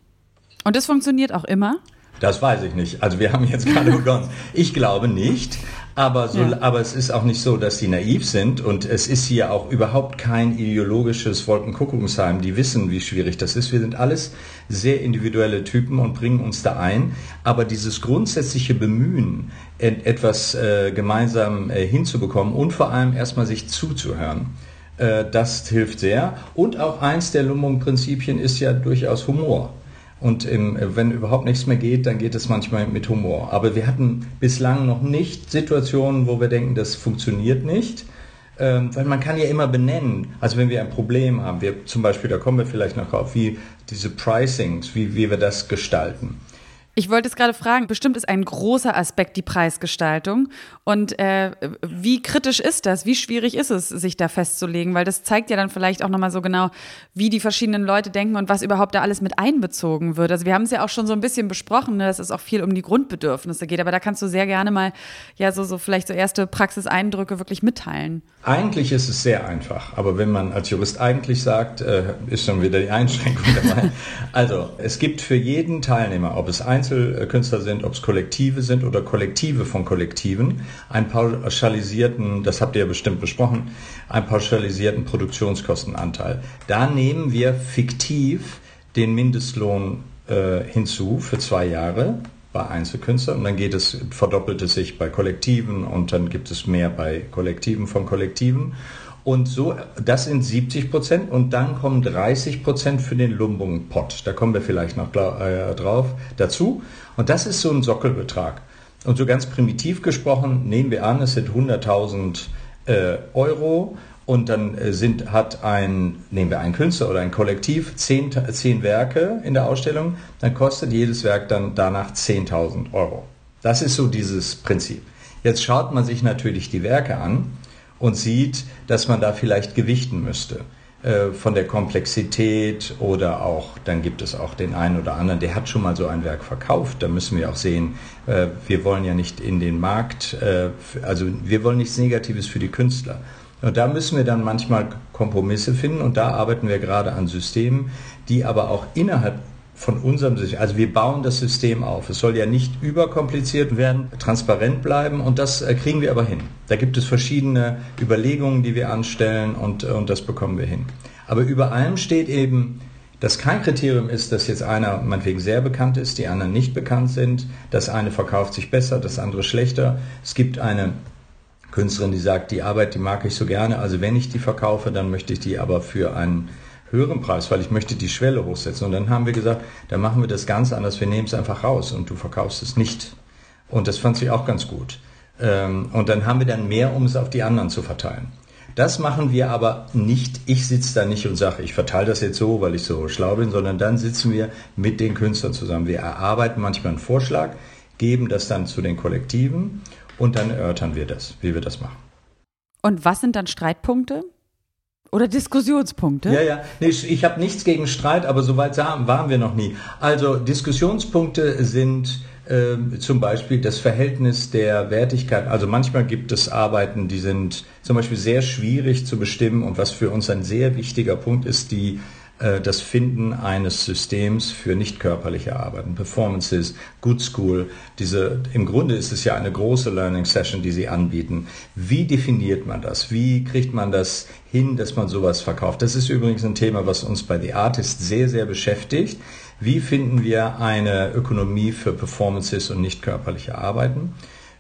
S1: Und das funktioniert auch immer?
S4: Das weiß ich nicht. Also wir haben jetzt gerade begonnen. Ich glaube nicht. Aber, so, ja. aber es ist auch nicht so, dass sie naiv sind und es ist hier auch überhaupt kein ideologisches Wolkenkuckucksheim. Die wissen, wie schwierig das ist. Wir sind alles sehr individuelle Typen und bringen uns da ein. Aber dieses grundsätzliche Bemühen, etwas äh, gemeinsam äh, hinzubekommen und vor allem erstmal sich zuzuhören, äh, das hilft sehr. Und auch eins der Lumbung-Prinzipien ist ja durchaus Humor. Und im, wenn überhaupt nichts mehr geht, dann geht es manchmal mit Humor. Aber wir hatten bislang noch nicht Situationen, wo wir denken, das funktioniert nicht. Ähm, weil man kann ja immer benennen, also wenn wir ein Problem haben, wir zum Beispiel, da kommen wir vielleicht noch auf, wie diese Pricings, wie, wie wir das gestalten.
S1: Ich wollte es gerade fragen, bestimmt ist ein großer Aspekt die Preisgestaltung. Und äh, wie kritisch ist das? Wie schwierig ist es, sich da festzulegen? Weil das zeigt ja dann vielleicht auch nochmal so genau, wie die verschiedenen Leute denken und was überhaupt da alles mit einbezogen wird. Also wir haben es ja auch schon so ein bisschen besprochen, ne, dass es auch viel um die Grundbedürfnisse geht. Aber da kannst du sehr gerne mal ja so, so vielleicht so erste Praxiseindrücke wirklich mitteilen.
S4: Eigentlich ist es sehr einfach. Aber wenn man als Jurist eigentlich sagt, äh, ist schon wieder die Einschränkung dabei. also es gibt für jeden Teilnehmer, ob es eins Einzelkünstler sind, ob es Kollektive sind oder Kollektive von Kollektiven, einen pauschalisierten, das habt ihr ja bestimmt besprochen, einen pauschalisierten Produktionskostenanteil. Da nehmen wir fiktiv den Mindestlohn äh, hinzu für zwei Jahre bei Einzelkünstlern und dann geht es, verdoppelt es sich bei Kollektiven und dann gibt es mehr bei Kollektiven von Kollektiven. Und so, das sind 70 Prozent und dann kommen 30 Prozent für den Lumbung-Pot. Da kommen wir vielleicht noch äh, drauf dazu. Und das ist so ein Sockelbetrag. Und so ganz primitiv gesprochen, nehmen wir an, es sind 100.000 äh, Euro und dann äh, sind, hat ein, nehmen wir einen Künstler oder ein Kollektiv, zehn, zehn Werke in der Ausstellung, dann kostet jedes Werk dann danach 10.000 Euro. Das ist so dieses Prinzip. Jetzt schaut man sich natürlich die Werke an und sieht, dass man da vielleicht gewichten müsste äh, von der Komplexität oder auch, dann gibt es auch den einen oder anderen, der hat schon mal so ein Werk verkauft. Da müssen wir auch sehen, äh, wir wollen ja nicht in den Markt, also wir wollen nichts Negatives für die Künstler. Und da müssen wir dann manchmal Kompromisse finden und da arbeiten wir gerade an Systemen, die aber auch innerhalb von unserem System, also wir bauen das System auf. Es soll ja nicht überkompliziert werden, transparent bleiben und das äh, kriegen wir aber hin. Da gibt es verschiedene Überlegungen, die wir anstellen und, äh, und das bekommen wir hin. Aber über allem steht eben, dass kein Kriterium ist, dass jetzt einer meinetwegen sehr bekannt ist, die anderen nicht bekannt sind, das eine verkauft sich besser, das andere schlechter. Es gibt eine Künstlerin, die sagt, die Arbeit, die mag ich so gerne. Also wenn ich die verkaufe, dann möchte ich die aber für einen höheren Preis, weil ich möchte die Schwelle hochsetzen. Und dann haben wir gesagt, dann machen wir das ganz anders. Wir nehmen es einfach raus und du verkaufst es nicht. Und das fand sie auch ganz gut. Ähm, und dann haben wir dann mehr, um es auf die anderen zu verteilen. Das machen wir aber nicht. Ich sitze da nicht und sage, ich verteile das jetzt so, weil ich so schlau bin, sondern dann sitzen wir mit den Künstlern zusammen. Wir erarbeiten manchmal einen Vorschlag, geben das dann zu den Kollektiven und dann erörtern wir das, wie wir das machen.
S1: Und was sind dann Streitpunkte? Oder Diskussionspunkte?
S4: Ja, ja. Nee, ich habe nichts gegen Streit, aber soweit waren wir noch nie. Also Diskussionspunkte sind äh, zum Beispiel das Verhältnis der Wertigkeit. Also manchmal gibt es Arbeiten, die sind zum Beispiel sehr schwierig zu bestimmen und was für uns ein sehr wichtiger Punkt ist, die das Finden eines Systems für nicht körperliche Arbeiten, Performances, Good School. Diese, im Grunde ist es ja eine große Learning Session, die Sie anbieten. Wie definiert man das? Wie kriegt man das hin, dass man sowas verkauft? Das ist übrigens ein Thema, was uns bei The Artist sehr, sehr beschäftigt. Wie finden wir eine Ökonomie für Performances und nicht körperliche Arbeiten?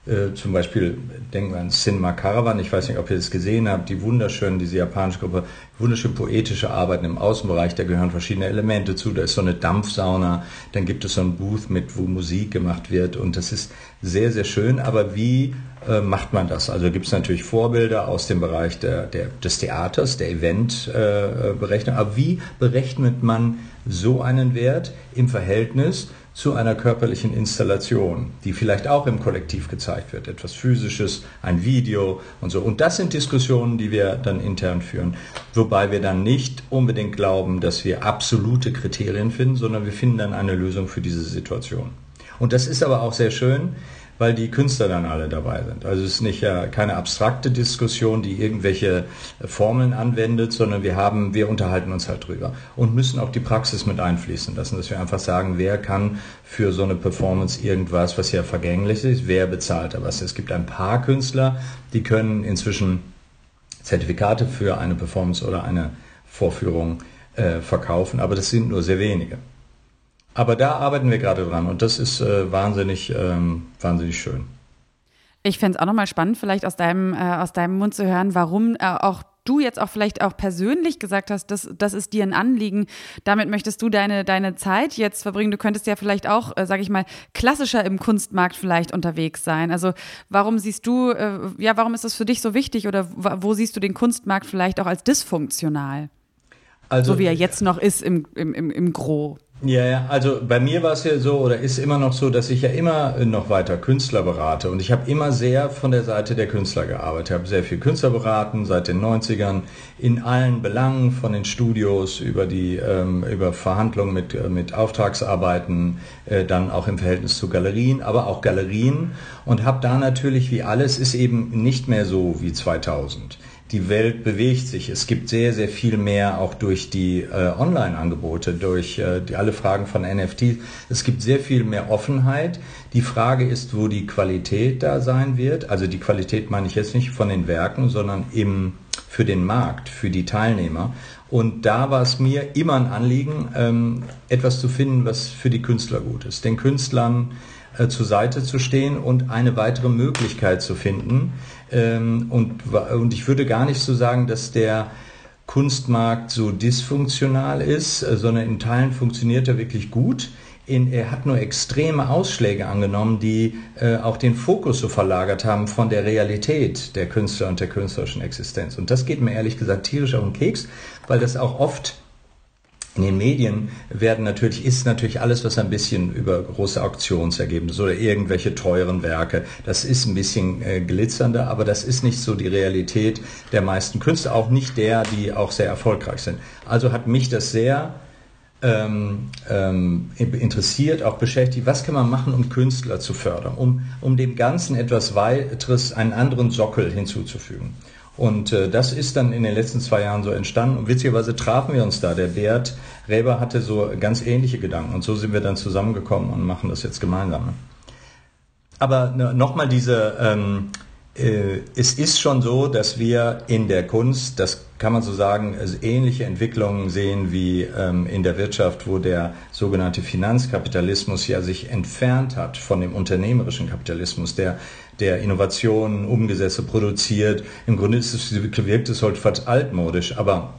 S4: Äh, zum Beispiel denken wir an Cinema Caravan, ich weiß nicht, ob ihr das gesehen habt, die wunderschön, diese japanische Gruppe, wunderschön poetische Arbeiten im Außenbereich, da gehören verschiedene Elemente zu, da ist so eine Dampfsauna, dann gibt es so ein Booth mit, wo Musik gemacht wird. Und das ist sehr, sehr schön, aber wie äh, macht man das? Also gibt es natürlich Vorbilder aus dem Bereich der, der, des Theaters, der Eventberechnung, äh, aber wie berechnet man so einen Wert im Verhältnis zu einer körperlichen Installation, die vielleicht auch im Kollektiv gezeigt wird, etwas Physisches, ein Video und so. Und das sind Diskussionen, die wir dann intern führen, wobei wir dann nicht unbedingt glauben, dass wir absolute Kriterien finden, sondern wir finden dann eine Lösung für diese Situation. Und das ist aber auch sehr schön, weil die Künstler dann alle dabei sind. Also es ist nicht ja keine abstrakte Diskussion, die irgendwelche Formeln anwendet, sondern wir haben, wir unterhalten uns halt drüber und müssen auch die Praxis mit einfließen lassen, dass wir einfach sagen, wer kann für so eine Performance irgendwas, was ja vergänglich ist, wer bezahlt da was. Es gibt ein paar Künstler, die können inzwischen Zertifikate für eine Performance oder eine Vorführung äh, verkaufen, aber das sind nur sehr wenige. Aber da arbeiten wir gerade dran und das ist äh, wahnsinnig, ähm, wahnsinnig schön.
S1: Ich fände es auch nochmal spannend, vielleicht aus deinem, äh, aus deinem Mund zu hören, warum äh, auch du jetzt auch vielleicht auch persönlich gesagt hast, das, das ist dir ein Anliegen, damit möchtest du deine, deine Zeit jetzt verbringen. Du könntest ja vielleicht auch, äh, sage ich mal, klassischer im Kunstmarkt vielleicht unterwegs sein. Also warum siehst du, äh, ja, warum ist das für dich so wichtig oder wo siehst du den Kunstmarkt vielleicht auch als dysfunktional? Also, so wie er jetzt noch ist im, im, im, im Gros.
S4: Ja, ja, also bei mir war es ja so oder ist immer noch so, dass ich ja immer noch weiter Künstler berate. Und ich habe immer sehr von der Seite der Künstler gearbeitet. Ich habe sehr viel Künstler beraten seit den 90ern in allen Belangen, von den Studios über die ähm, über Verhandlungen mit, äh, mit Auftragsarbeiten, äh, dann auch im Verhältnis zu Galerien, aber auch Galerien. Und habe da natürlich wie alles ist eben nicht mehr so wie 2000 die Welt bewegt sich. Es gibt sehr, sehr viel mehr auch durch die äh, Online-Angebote, durch äh, die, alle Fragen von NFT. Es gibt sehr viel mehr Offenheit. Die Frage ist, wo die Qualität da sein wird. Also die Qualität meine ich jetzt nicht von den Werken, sondern im, für den Markt, für die Teilnehmer. Und da war es mir immer ein Anliegen, ähm, etwas zu finden, was für die Künstler gut ist. Den Künstlern äh, zur Seite zu stehen und eine weitere Möglichkeit zu finden, ähm, und, und ich würde gar nicht so sagen, dass der Kunstmarkt so dysfunktional ist, äh, sondern in Teilen funktioniert er wirklich gut. In, er hat nur extreme Ausschläge angenommen, die äh, auch den Fokus so verlagert haben von der Realität der Künstler und der künstlerischen Existenz. Und das geht mir ehrlich gesagt tierisch auf den Keks, weil das auch oft in den Medien werden natürlich, ist natürlich alles, was ein bisschen über große Auktionsergebnisse oder irgendwelche teuren Werke, das ist ein bisschen äh, glitzernder, aber das ist nicht so die Realität der meisten Künstler, auch nicht der, die auch sehr erfolgreich sind. Also hat mich das sehr ähm, ähm, interessiert, auch beschäftigt, was kann man machen, um Künstler zu fördern, um, um dem Ganzen etwas weiteres, einen anderen Sockel hinzuzufügen. Und äh, das ist dann in den letzten zwei Jahren so entstanden. Und witzigerweise trafen wir uns da. Der Bert Reber hatte so ganz ähnliche Gedanken. Und so sind wir dann zusammengekommen und machen das jetzt gemeinsam. Aber ne, nochmal diese, ähm, äh, es ist schon so, dass wir in der Kunst, das kann man so sagen, also ähnliche Entwicklungen sehen wie ähm, in der Wirtschaft, wo der sogenannte Finanzkapitalismus ja sich entfernt hat von dem unternehmerischen Kapitalismus, der der Innovationen, Umgesetze produziert. Im Grunde ist es, wirkt es heute fast altmodisch, aber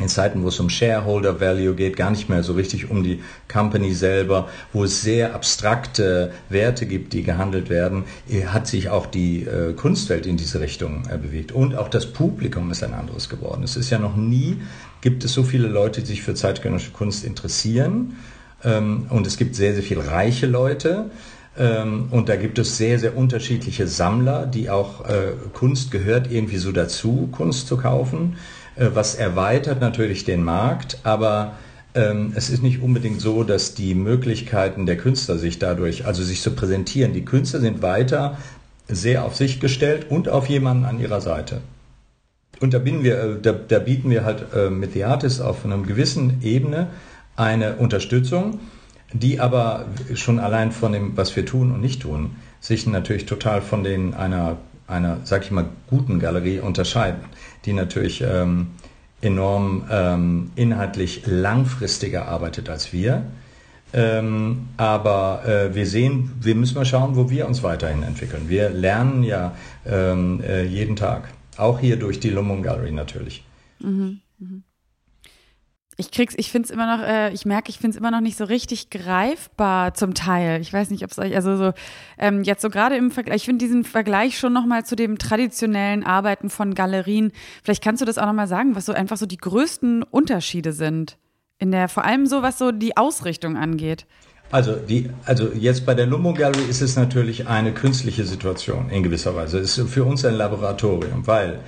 S4: in Zeiten, wo es um Shareholder Value geht, gar nicht mehr so richtig um die Company selber, wo es sehr abstrakte Werte gibt, die gehandelt werden, hat sich auch die äh, Kunstwelt in diese Richtung äh, bewegt. Und auch das Publikum ist ein anderes geworden. Es ist ja noch nie, gibt es so viele Leute, die sich für zeitgenössische Kunst interessieren. Ähm, und es gibt sehr, sehr viele reiche Leute. Ähm, und da gibt es sehr, sehr unterschiedliche Sammler, die auch äh, Kunst gehört irgendwie so dazu, Kunst zu kaufen, äh, was erweitert natürlich den Markt, aber ähm, es ist nicht unbedingt so, dass die Möglichkeiten der Künstler sich dadurch, also sich zu präsentieren, die Künstler sind weiter sehr auf sich gestellt und auf jemanden an ihrer Seite. Und da, wir, äh, da, da bieten wir halt mit The Artist auf einer gewissen Ebene eine Unterstützung die aber schon allein von dem, was wir tun und nicht tun, sich natürlich total von den einer, einer, sag ich mal, guten Galerie unterscheiden, die natürlich ähm, enorm ähm, inhaltlich langfristiger arbeitet als wir. Ähm, aber äh, wir sehen, wir müssen mal schauen, wo wir uns weiterhin entwickeln. Wir lernen ja ähm, äh, jeden Tag, auch hier durch die Lumum Gallery natürlich. Mhm, mh
S1: ich krieg's, ich finde es immer noch, äh, ich merke, ich finde es immer noch nicht so richtig greifbar zum Teil. Ich weiß nicht, ob es euch, also so, ähm, jetzt so gerade im Vergleich, ich finde diesen Vergleich schon nochmal zu dem traditionellen Arbeiten von Galerien. Vielleicht kannst du das auch nochmal sagen, was so einfach so die größten Unterschiede sind. In der, vor allem so, was so die Ausrichtung angeht.
S4: Also, die, also jetzt bei der Lumbo Gallery ist es natürlich eine künstliche Situation in gewisser Weise. Es ist für uns ein Laboratorium, weil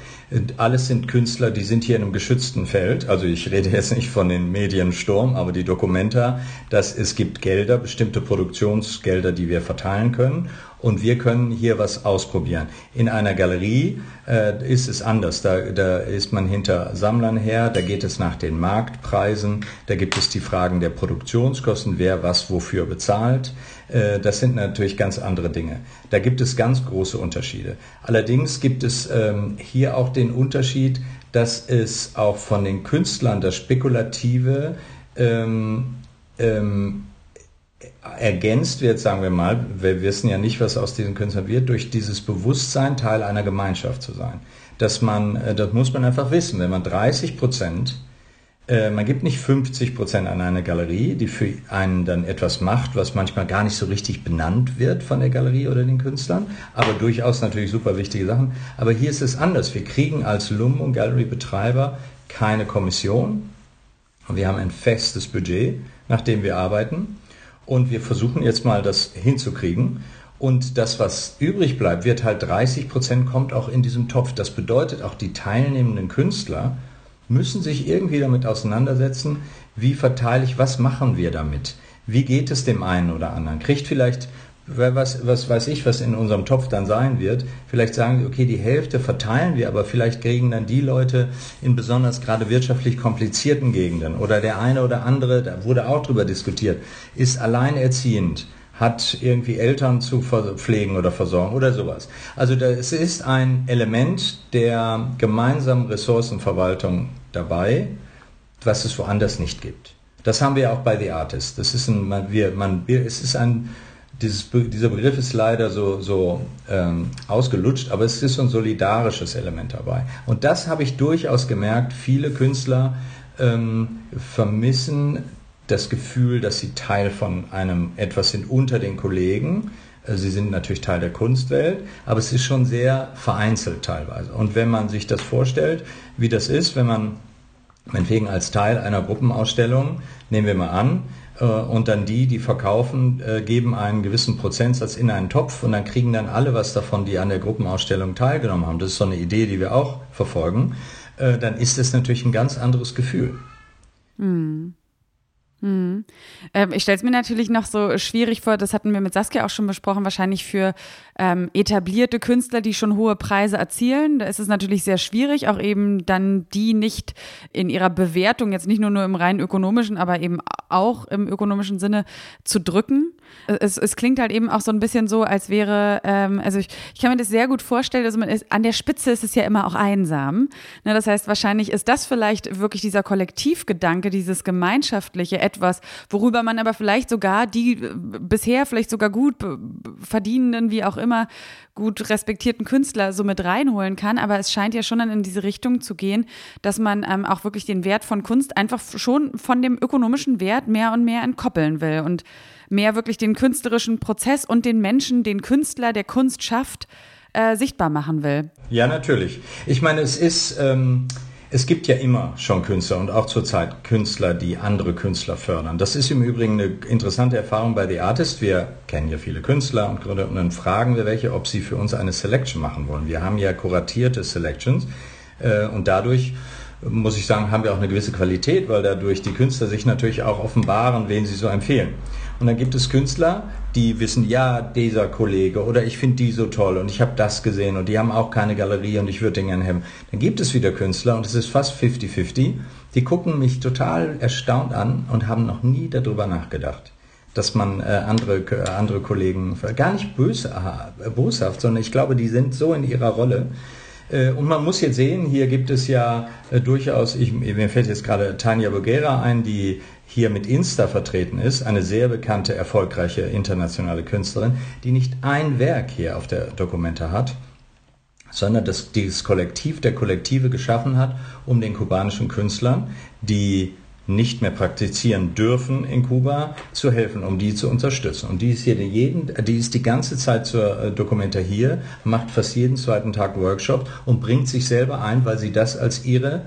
S4: alles sind Künstler, die sind hier in einem geschützten Feld. Also ich rede jetzt nicht von den Mediensturm, aber die Dokumenta, dass es gibt Gelder, bestimmte Produktionsgelder, die wir verteilen können und wir können hier was ausprobieren. In einer Galerie äh, ist es anders. Da, da ist man hinter Sammlern her, da geht es nach den Marktpreisen, da gibt es die Fragen der Produktionskosten, wer was wofür bezahlt. Äh, das sind natürlich ganz andere Dinge. Da gibt es ganz große Unterschiede. Allerdings gibt es ähm, hier auch den Unterschied, dass es auch von den Künstlern das Spekulative ähm, ähm, ergänzt wird, sagen wir mal, wir wissen ja nicht, was aus diesen Künstlern wird, durch dieses Bewusstsein, Teil einer Gemeinschaft zu sein. Dass man, äh, das muss man einfach wissen, wenn man 30 Prozent, äh, man gibt nicht 50 Prozent an eine Galerie, die für einen dann etwas macht, was manchmal gar nicht so richtig benannt wird von der Galerie oder den Künstlern, aber durchaus natürlich super wichtige Sachen. Aber hier ist es anders. Wir kriegen als Lum- und Gallery-Betreiber keine Kommission. Wir haben ein festes Budget, nach dem wir arbeiten. Und wir versuchen jetzt mal das hinzukriegen. Und das, was übrig bleibt, wird halt 30 Prozent kommt auch in diesem Topf. Das bedeutet, auch die teilnehmenden Künstler müssen sich irgendwie damit auseinandersetzen, wie verteile ich, was machen wir damit? Wie geht es dem einen oder anderen? Kriegt vielleicht was, was weiß ich, was in unserem Topf dann sein wird. Vielleicht sagen sie, okay, die Hälfte verteilen wir, aber vielleicht kriegen dann die Leute in besonders gerade wirtschaftlich komplizierten Gegenden oder der eine oder andere, da wurde auch drüber diskutiert, ist alleinerziehend, hat irgendwie Eltern zu pflegen oder versorgen oder sowas. Also es ist ein Element der gemeinsamen Ressourcenverwaltung dabei, was es woanders nicht gibt. Das haben wir auch bei The Artist. Das ist ein, man, wir, man, es ist ein dieses, dieser Begriff ist leider so, so ähm, ausgelutscht, aber es ist so ein solidarisches Element dabei. Und das habe ich durchaus gemerkt. Viele Künstler ähm, vermissen das Gefühl, dass sie Teil von einem etwas sind unter den Kollegen. Äh, sie sind natürlich Teil der Kunstwelt, aber es ist schon sehr vereinzelt teilweise. Und wenn man sich das vorstellt, wie das ist, wenn man meinetwegen als Teil einer Gruppenausstellung, nehmen wir mal an, äh, und dann die, die verkaufen, äh, geben einen gewissen Prozentsatz in einen Topf und dann kriegen dann alle was davon, die an der Gruppenausstellung teilgenommen haben. Das ist so eine Idee, die wir auch verfolgen. Äh, dann ist es natürlich ein ganz anderes Gefühl.
S1: Hm. Hm. Ähm, ich stelle es mir natürlich noch so schwierig vor, das hatten wir mit Saskia auch schon besprochen, wahrscheinlich für ähm, etablierte Künstler, die schon hohe Preise erzielen. Da ist es natürlich sehr schwierig, auch eben dann die nicht in ihrer Bewertung, jetzt nicht nur, nur im rein ökonomischen, aber eben auch im ökonomischen Sinne zu drücken. Es, es klingt halt eben auch so ein bisschen so, als wäre, ähm, also ich, ich kann mir das sehr gut vorstellen, also man ist, an der Spitze ist es ja immer auch einsam. Ne, das heißt, wahrscheinlich ist das vielleicht wirklich dieser Kollektivgedanke, dieses gemeinschaftliche etwas, worüber man aber vielleicht sogar die äh, bisher vielleicht sogar gut verdienenden, wie auch immer, gut respektierten Künstler so mit reinholen kann. Aber es scheint ja schon dann in diese Richtung zu gehen, dass man ähm, auch wirklich den Wert von Kunst einfach schon von dem ökonomischen Wert mehr und mehr entkoppeln will und mehr wirklich den künstlerischen Prozess und den Menschen, den Künstler, der Kunst schafft, äh, sichtbar machen will.
S4: Ja, natürlich. Ich meine, es ist. Ähm es gibt ja immer schon Künstler und auch zurzeit Künstler, die andere Künstler fördern. Das ist im Übrigen eine interessante Erfahrung bei The Artist. Wir kennen ja viele Künstler und Gründer und dann fragen wir welche, ob sie für uns eine Selection machen wollen. Wir haben ja kuratierte Selections äh, und dadurch muss ich sagen, haben wir auch eine gewisse Qualität, weil dadurch die Künstler sich natürlich auch offenbaren, wen sie so empfehlen. Und dann gibt es Künstler, die wissen, ja, dieser Kollege oder ich finde die so toll und ich habe das gesehen und die haben auch keine Galerie und ich würde den gerne haben. Dann gibt es wieder Künstler und es ist fast 50-50, die gucken mich total erstaunt an und haben noch nie darüber nachgedacht dass man äh, andere, äh, andere Kollegen, gar nicht böse, boshaft, sondern ich glaube, die sind so in ihrer Rolle. Äh, und man muss jetzt sehen, hier gibt es ja äh, durchaus, ich, mir fällt jetzt gerade Tanja Bogera ein, die hier mit Insta vertreten ist, eine sehr bekannte, erfolgreiche internationale Künstlerin, die nicht ein Werk hier auf der Dokumente hat, sondern das dieses Kollektiv der Kollektive geschaffen hat, um den kubanischen Künstlern, die nicht mehr praktizieren dürfen in Kuba, zu helfen, um die zu unterstützen. Und die ist hier jeden, die ist die ganze Zeit zur äh, Dokumenta hier, macht fast jeden zweiten Tag Workshop und bringt sich selber ein, weil sie das als ihre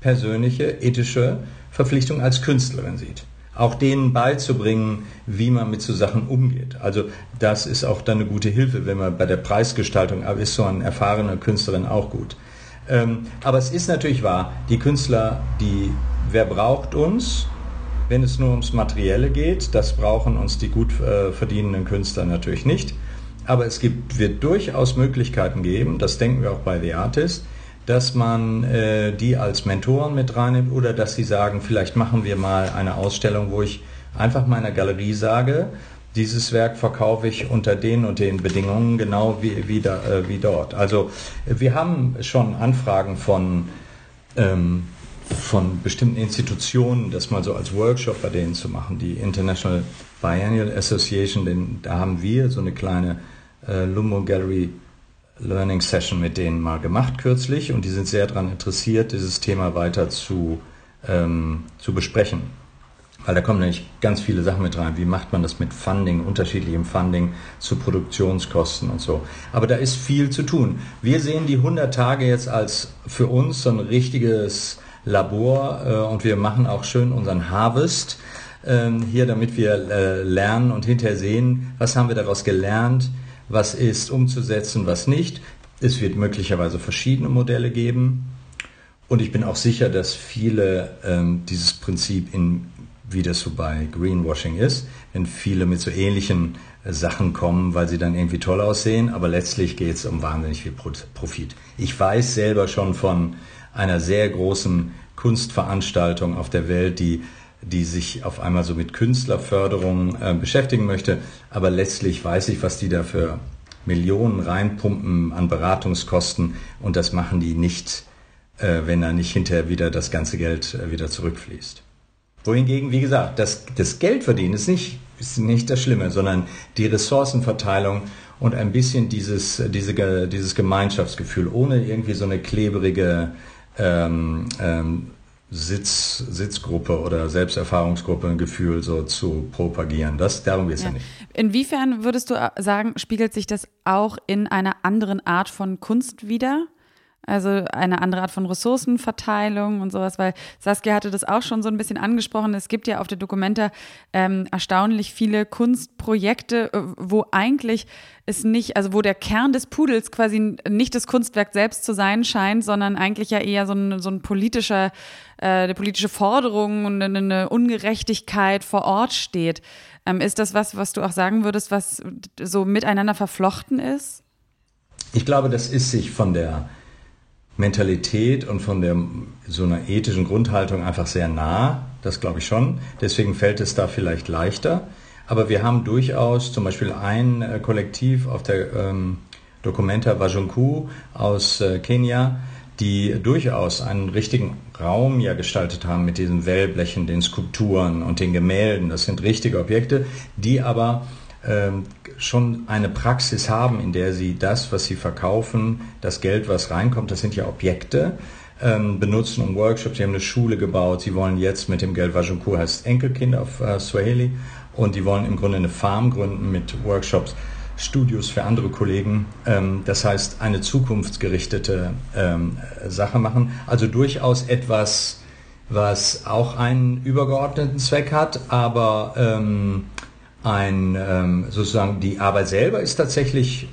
S4: persönliche, ethische Verpflichtung als Künstlerin sieht. Auch denen beizubringen, wie man mit so Sachen umgeht. Also das ist auch dann eine gute Hilfe, wenn man bei der Preisgestaltung, aber ist so eine erfahrene Künstlerin auch gut. Ähm, aber es ist natürlich wahr, die Künstler, die, wer braucht uns, wenn es nur ums Materielle geht? Das brauchen uns die gut äh, verdienenden Künstler natürlich nicht. Aber es gibt, wird durchaus Möglichkeiten geben, das denken wir auch bei The Artist, dass man äh, die als Mentoren mit reinnimmt oder dass sie sagen, vielleicht machen wir mal eine Ausstellung, wo ich einfach meiner Galerie sage, dieses Werk verkaufe ich unter den und den Bedingungen genau wie, wie, da, äh, wie dort. Also wir haben schon Anfragen von, ähm, von bestimmten Institutionen, das mal so als Workshop bei denen zu machen. Die International Biennial Association, denn da haben wir so eine kleine äh, Lumbo Gallery Learning Session mit denen mal gemacht kürzlich und die sind sehr daran interessiert, dieses Thema weiter zu, ähm, zu besprechen. Weil da kommen nämlich ganz viele Sachen mit rein. Wie macht man das mit Funding, unterschiedlichem Funding zu Produktionskosten und so. Aber da ist viel zu tun. Wir sehen die 100 Tage jetzt als für uns so ein richtiges Labor äh, und wir machen auch schön unseren Harvest äh, hier, damit wir äh, lernen und hinterher sehen, was haben wir daraus gelernt, was ist umzusetzen, was nicht. Es wird möglicherweise verschiedene Modelle geben. Und ich bin auch sicher, dass viele ähm, dieses Prinzip in wie das so bei Greenwashing ist, wenn viele mit so ähnlichen äh, Sachen kommen, weil sie dann irgendwie toll aussehen, aber letztlich geht es um wahnsinnig viel Profit. Ich weiß selber schon von einer sehr großen Kunstveranstaltung auf der Welt, die die sich auf einmal so mit Künstlerförderung äh, beschäftigen möchte. Aber letztlich weiß ich, was die da für Millionen reinpumpen an Beratungskosten und das machen die nicht, äh, wenn da nicht hinterher wieder das ganze Geld äh, wieder zurückfließt. Wohingegen, wie gesagt, das, das Geld verdienen ist nicht, ist nicht das Schlimme, sondern die Ressourcenverteilung und ein bisschen dieses, diese, dieses Gemeinschaftsgefühl, ohne irgendwie so eine klebrige ähm, ähm, Sitz, Sitzgruppe oder Selbsterfahrungsgruppe ein Gefühl so zu propagieren. Das, darum geht es ja. ja nicht.
S1: Inwiefern würdest du sagen, spiegelt sich das auch in einer anderen Art von Kunst wieder? Also eine andere Art von Ressourcenverteilung und sowas, weil Saskia hatte das auch schon so ein bisschen angesprochen. Es gibt ja auf der Dokumenta ähm, erstaunlich viele Kunstprojekte, äh, wo eigentlich es nicht, also wo der Kern des Pudels quasi nicht das Kunstwerk selbst zu sein scheint, sondern eigentlich ja eher so ein, so ein politischer, äh, eine politische Forderung und eine, Ungerechtigkeit vor Ort steht. Ähm, ist das was, was du auch sagen würdest, was so miteinander verflochten ist?
S4: Ich glaube, das ist sich von der Mentalität und von der so einer ethischen Grundhaltung einfach sehr nah. Das glaube ich schon. Deswegen fällt es da vielleicht leichter. Aber wir haben durchaus zum Beispiel ein äh, Kollektiv auf der ähm, Documenta Wajunku aus äh, Kenia, die durchaus einen richtigen Raum ja gestaltet haben mit diesen Wellblechen, den Skulpturen und den Gemälden. Das sind richtige Objekte, die aber schon eine Praxis haben, in der sie das, was sie verkaufen, das Geld, was reinkommt, das sind ja Objekte, ähm, benutzen um Workshops. Sie haben eine Schule gebaut. Sie wollen jetzt mit dem Geld, Wajunku heißt Enkelkind auf äh, Swahili, und die wollen im Grunde eine Farm gründen mit Workshops. Studios für andere Kollegen. Ähm, das heißt, eine zukunftsgerichtete ähm, Sache machen. Also durchaus etwas, was auch einen übergeordneten Zweck hat, aber ähm, ein ähm, sozusagen die Arbeit selber ist tatsächlich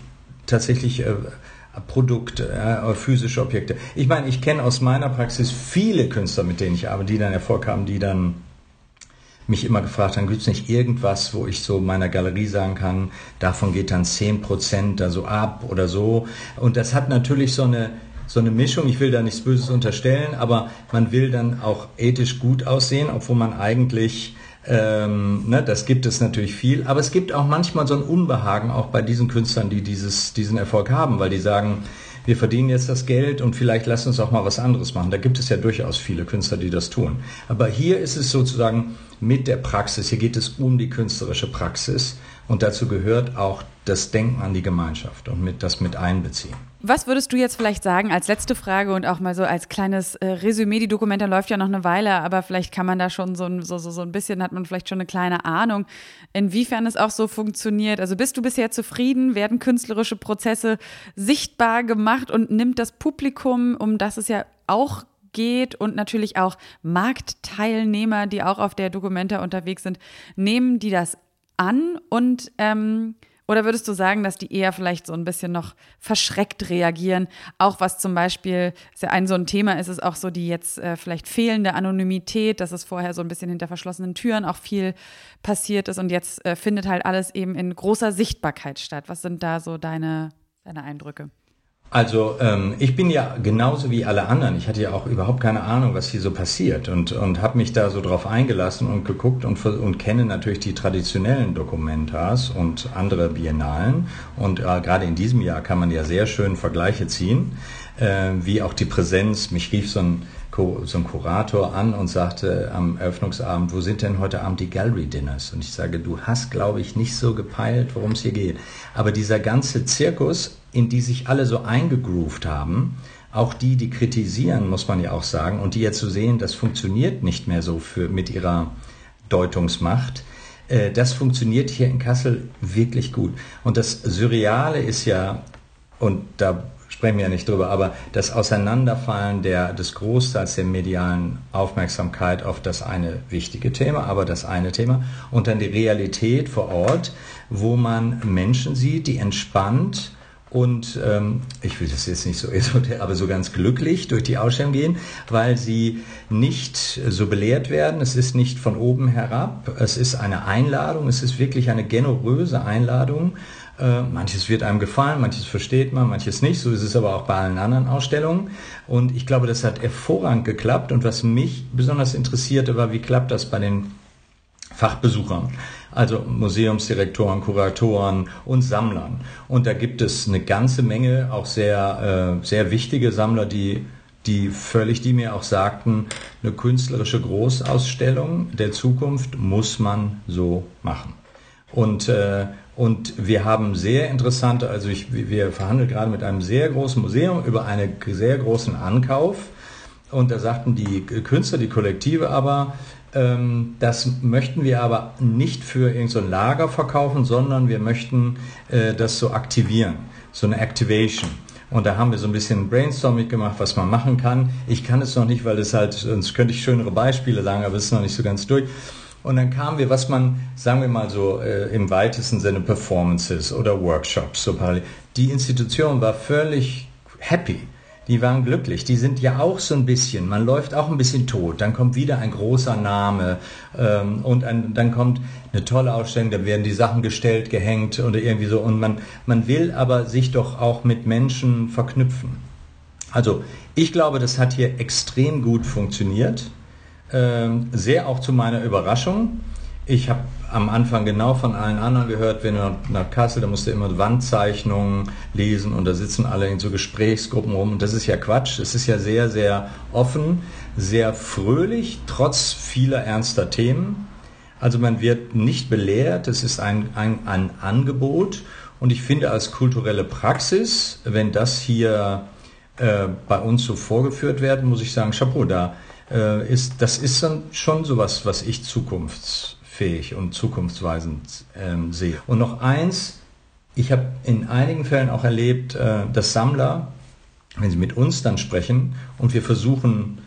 S4: tatsächlich äh, Produkte, ja, physische Objekte. Ich meine, ich kenne aus meiner Praxis viele Künstler, mit denen ich arbeite, die dann Erfolg haben, die dann mich immer gefragt haben, gibt es nicht irgendwas, wo ich so meiner Galerie sagen kann, davon geht dann 10% da so ab oder so. Und das hat natürlich so eine, so eine Mischung. Ich will da nichts Böses unterstellen, aber man will dann auch ethisch gut aussehen, obwohl man eigentlich ähm, ne, das gibt es natürlich viel, aber es gibt auch manchmal so ein Unbehagen auch bei diesen Künstlern, die dieses, diesen Erfolg haben, weil die sagen, wir verdienen jetzt das Geld und vielleicht lassen uns auch mal was anderes machen. Da gibt es ja durchaus viele Künstler, die das tun. Aber hier ist es sozusagen mit der Praxis, hier geht es um die künstlerische Praxis und dazu gehört auch das Denken an die Gemeinschaft und mit, das mit einbeziehen.
S1: Was würdest du jetzt vielleicht sagen als letzte Frage und auch mal so als kleines äh, Resümee? Die Dokumente läuft ja noch eine Weile, aber vielleicht kann man da schon so, so, so, so ein bisschen, hat man vielleicht schon eine kleine Ahnung, inwiefern es auch so funktioniert. Also bist du bisher zufrieden? Werden künstlerische Prozesse sichtbar gemacht und nimmt das Publikum, um das es ja auch geht und natürlich auch Marktteilnehmer, die auch auf der Dokumenta unterwegs sind, nehmen die das an und ähm, oder würdest du sagen, dass die eher vielleicht so ein bisschen noch verschreckt reagieren? Auch was zum Beispiel, ist ja ein so ein Thema ist es auch so, die jetzt äh, vielleicht fehlende Anonymität, dass es vorher so ein bisschen hinter verschlossenen Türen auch viel passiert ist und jetzt äh, findet halt alles eben in großer Sichtbarkeit statt. Was sind da so deine, deine Eindrücke?
S4: Also ähm, ich bin ja genauso wie alle anderen. Ich hatte ja auch überhaupt keine Ahnung, was hier so passiert und, und habe mich da so drauf eingelassen und geguckt und, und kenne natürlich die traditionellen Dokumentas und andere Biennalen. Und äh, gerade in diesem Jahr kann man ja sehr schön Vergleiche ziehen, äh, wie auch die Präsenz. Mich rief so ein so ein Kurator an und sagte am Eröffnungsabend, wo sind denn heute Abend die Gallery Dinners? Und ich sage, du hast, glaube ich, nicht so gepeilt, worum es hier geht. Aber dieser ganze Zirkus, in die sich alle so eingegroovt haben, auch die, die kritisieren, muss man ja auch sagen, und die ja zu sehen, das funktioniert nicht mehr so für, mit ihrer Deutungsmacht, äh, das funktioniert hier in Kassel wirklich gut. Und das Surreale ist ja, und da sprechen wir ja nicht drüber, aber das Auseinanderfallen der, des Großteils der medialen Aufmerksamkeit auf das eine wichtige Thema, aber das eine Thema und dann die Realität vor Ort, wo man Menschen sieht, die entspannt und ähm, ich will das jetzt nicht so aber so ganz glücklich durch die Ausstellung gehen, weil sie nicht so belehrt werden. Es ist nicht von oben herab. Es ist eine Einladung. Es ist wirklich eine generöse Einladung. Äh, manches wird einem gefallen, manches versteht man, manches nicht. So ist es aber auch bei allen anderen Ausstellungen. Und ich glaube, das hat hervorragend geklappt. Und was mich besonders interessierte, war, wie klappt das bei den Fachbesuchern? Also Museumsdirektoren, Kuratoren und Sammlern. Und da gibt es eine ganze Menge auch sehr, äh, sehr wichtige Sammler, die die völlig, die mir auch sagten, eine künstlerische Großausstellung der Zukunft muss man so machen. Und, äh, und wir haben sehr interessante, also ich, wir verhandeln gerade mit einem sehr großen Museum über einen sehr großen Ankauf. Und da sagten die Künstler, die Kollektive aber, das möchten wir aber nicht für irgendein so Lager verkaufen, sondern wir möchten äh, das so aktivieren, so eine Activation. Und da haben wir so ein bisschen Brainstorming gemacht, was man machen kann. Ich kann es noch nicht, weil es halt, sonst könnte ich schönere Beispiele sagen, aber es ist noch nicht so ganz durch. Und dann kamen wir, was man, sagen wir mal so, äh, im weitesten Sinne Performances oder Workshops, so parallel. Die Institution war völlig happy die waren glücklich. Die sind ja auch so ein bisschen, man läuft auch ein bisschen tot. Dann kommt wieder ein großer Name ähm, und ein, dann kommt eine tolle Ausstellung, da werden die Sachen gestellt, gehängt oder irgendwie so. Und man, man will aber sich doch auch mit Menschen verknüpfen. Also ich glaube, das hat hier extrem gut funktioniert. Ähm, sehr auch zu meiner Überraschung. Ich habe am Anfang genau von allen anderen gehört, wenn du nach Kassel, da musst du immer Wandzeichnungen lesen und da sitzen alle in so Gesprächsgruppen rum. Und das ist ja Quatsch. Es ist ja sehr, sehr offen, sehr fröhlich, trotz vieler ernster Themen. Also man wird nicht belehrt, es ist ein, ein, ein Angebot. Und ich finde als kulturelle Praxis, wenn das hier äh, bei uns so vorgeführt werden, muss ich sagen, Chapeau, da äh, ist, das ist dann schon sowas, was ich zukunfts fähig und zukunftsweisend ähm, sehe. Und noch eins, ich habe in einigen Fällen auch erlebt, äh, dass Sammler, wenn sie mit uns dann sprechen und wir versuchen,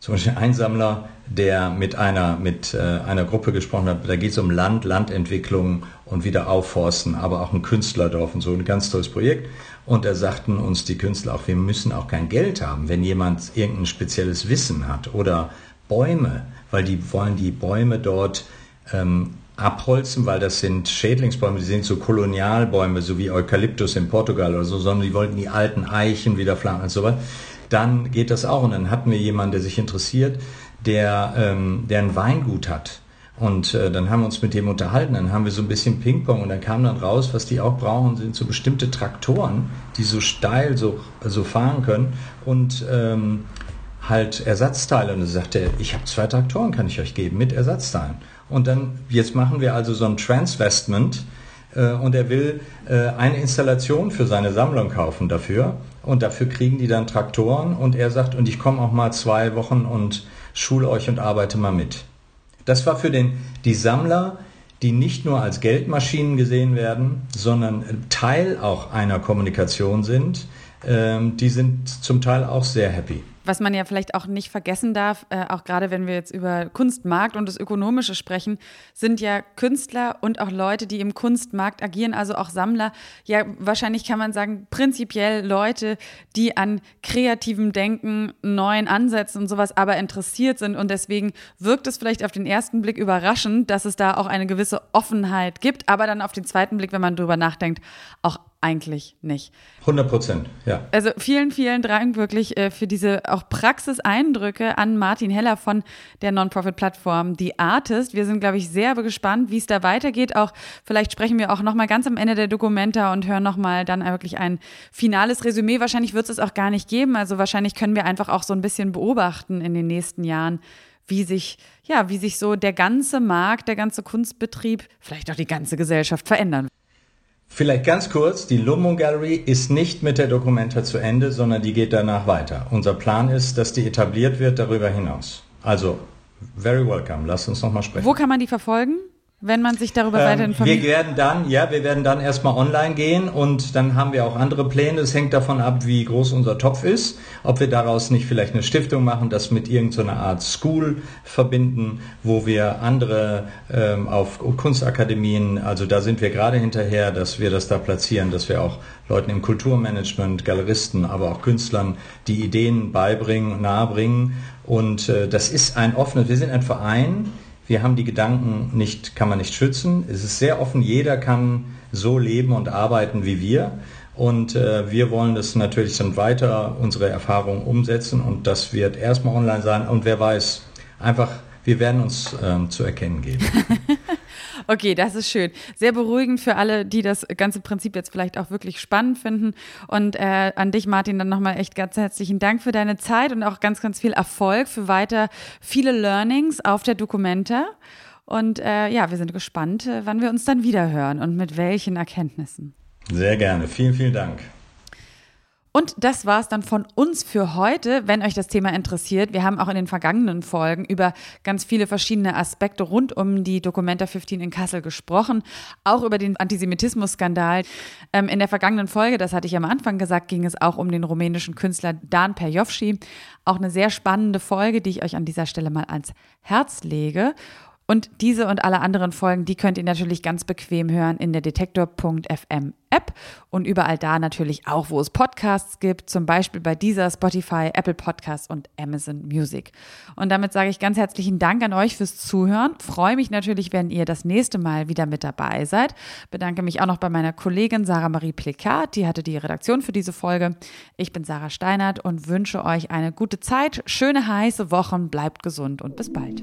S4: zum Beispiel ein Sammler, der mit einer, mit äh, einer Gruppe gesprochen hat, da geht es um Land, Landentwicklung und wieder aufforsten, aber auch ein Künstlerdorf und so, ein ganz tolles Projekt. Und da sagten uns die Künstler auch, wir müssen auch kein Geld haben, wenn jemand irgendein spezielles Wissen hat oder Bäume, weil die wollen die Bäume dort ähm, abholzen, weil das sind Schädlingsbäume, die sind so Kolonialbäume, so wie Eukalyptus in Portugal oder so, sondern die wollten die alten Eichen wieder pflanzen und so weiter. Dann geht das auch. Und dann hatten wir jemanden, der sich interessiert, der, ähm, der ein Weingut hat. Und äh, dann haben wir uns mit dem unterhalten, dann haben wir so ein bisschen Ping-Pong und dann kam dann raus, was die auch brauchen, sind so bestimmte Traktoren, die so steil so, so fahren können und ähm, halt Ersatzteile. Und dann sagte er, ich habe zwei Traktoren, kann ich euch geben, mit Ersatzteilen. Und dann, jetzt machen wir also so ein Transvestment äh, und er will äh, eine Installation für seine Sammlung kaufen dafür. Und dafür kriegen die dann Traktoren und er sagt, und ich komme auch mal zwei Wochen und schule euch und arbeite mal mit. Das war für den, die Sammler, die nicht nur als Geldmaschinen gesehen werden, sondern Teil auch einer Kommunikation sind, ähm, die sind zum Teil auch sehr happy.
S1: Was man ja vielleicht auch nicht vergessen darf, äh, auch gerade wenn wir jetzt über Kunstmarkt und das Ökonomische sprechen, sind ja Künstler und auch Leute, die im Kunstmarkt agieren, also auch Sammler, ja wahrscheinlich kann man sagen, prinzipiell Leute, die an kreativem Denken, neuen Ansätzen und sowas aber interessiert sind. Und deswegen wirkt es vielleicht auf den ersten Blick überraschend, dass es da auch eine gewisse Offenheit gibt, aber dann auf den zweiten Blick, wenn man drüber nachdenkt, auch eigentlich nicht.
S4: 100 Prozent, ja.
S1: Also vielen, vielen Dank wirklich äh, für diese auch Praxiseindrücke an Martin Heller von der Non-Profit-Plattform The Artist. Wir sind, glaube ich, sehr gespannt, wie es da weitergeht. Auch vielleicht sprechen wir auch noch mal ganz am Ende der Dokumenta und hören noch mal dann wirklich ein finales Resümee. Wahrscheinlich wird es auch gar nicht geben. Also wahrscheinlich können wir einfach auch so ein bisschen beobachten in den nächsten Jahren, wie sich, ja, wie sich so der ganze Markt, der ganze Kunstbetrieb, vielleicht auch die ganze Gesellschaft verändern.
S4: Vielleicht ganz kurz, die Lumbung Gallery ist nicht mit der Dokumenta zu Ende, sondern die geht danach weiter. Unser Plan ist, dass die etabliert wird darüber hinaus. Also, very welcome. Lass uns nochmal sprechen.
S1: Wo kann man die verfolgen? Wenn man sich darüber ähm, weiter informiert?
S4: Wir werden dann, ja, wir werden dann erstmal online gehen und dann haben wir auch andere Pläne. Es hängt davon ab, wie groß unser Topf ist, ob wir daraus nicht vielleicht eine Stiftung machen, das mit irgendeiner Art School verbinden, wo wir andere ähm, auf Kunstakademien, also da sind wir gerade hinterher, dass wir das da platzieren, dass wir auch Leuten im Kulturmanagement, Galeristen, aber auch Künstlern die Ideen beibringen, nahebringen. Und äh, das ist ein offenes, wir sind ein Verein, wir haben die Gedanken nicht, kann man nicht schützen. Es ist sehr offen, jeder kann so leben und arbeiten wie wir. Und äh, wir wollen das natürlich dann weiter unsere Erfahrungen umsetzen und das wird erstmal online sein. Und wer weiß, einfach, wir werden uns ähm, zu erkennen geben.
S1: Okay, das ist schön. Sehr beruhigend für alle, die das ganze Prinzip jetzt vielleicht auch wirklich spannend finden. Und äh, an dich, Martin, dann nochmal echt ganz herzlichen Dank für deine Zeit und auch ganz, ganz viel Erfolg für weiter viele Learnings auf der Dokumenta. Und äh, ja, wir sind gespannt, äh, wann wir uns dann wieder hören und mit welchen Erkenntnissen.
S4: Sehr gerne. Vielen, vielen Dank.
S1: Und das war es dann von uns für heute. Wenn euch das Thema interessiert, wir haben auch in den vergangenen Folgen über ganz viele verschiedene Aspekte rund um die Documenta 15 in Kassel gesprochen, auch über den Antisemitismus-Skandal. Ähm, in der vergangenen Folge, das hatte ich am Anfang gesagt, ging es auch um den rumänischen Künstler Dan Perjovci. Auch eine sehr spannende Folge, die ich euch an dieser Stelle mal ans Herz lege. Und diese und alle anderen Folgen, die könnt ihr natürlich ganz bequem hören in der Detektor.fm App und überall da natürlich auch, wo es Podcasts gibt, zum Beispiel bei dieser Spotify, Apple Podcasts und Amazon Music. Und damit sage ich ganz herzlichen Dank an euch fürs Zuhören. Freue mich natürlich, wenn ihr das nächste Mal wieder mit dabei seid. Bedanke mich auch noch bei meiner Kollegin Sarah Marie Plikat, die hatte die Redaktion für diese Folge. Ich bin Sarah Steinert und wünsche euch eine gute Zeit, schöne heiße Wochen, bleibt gesund und bis bald.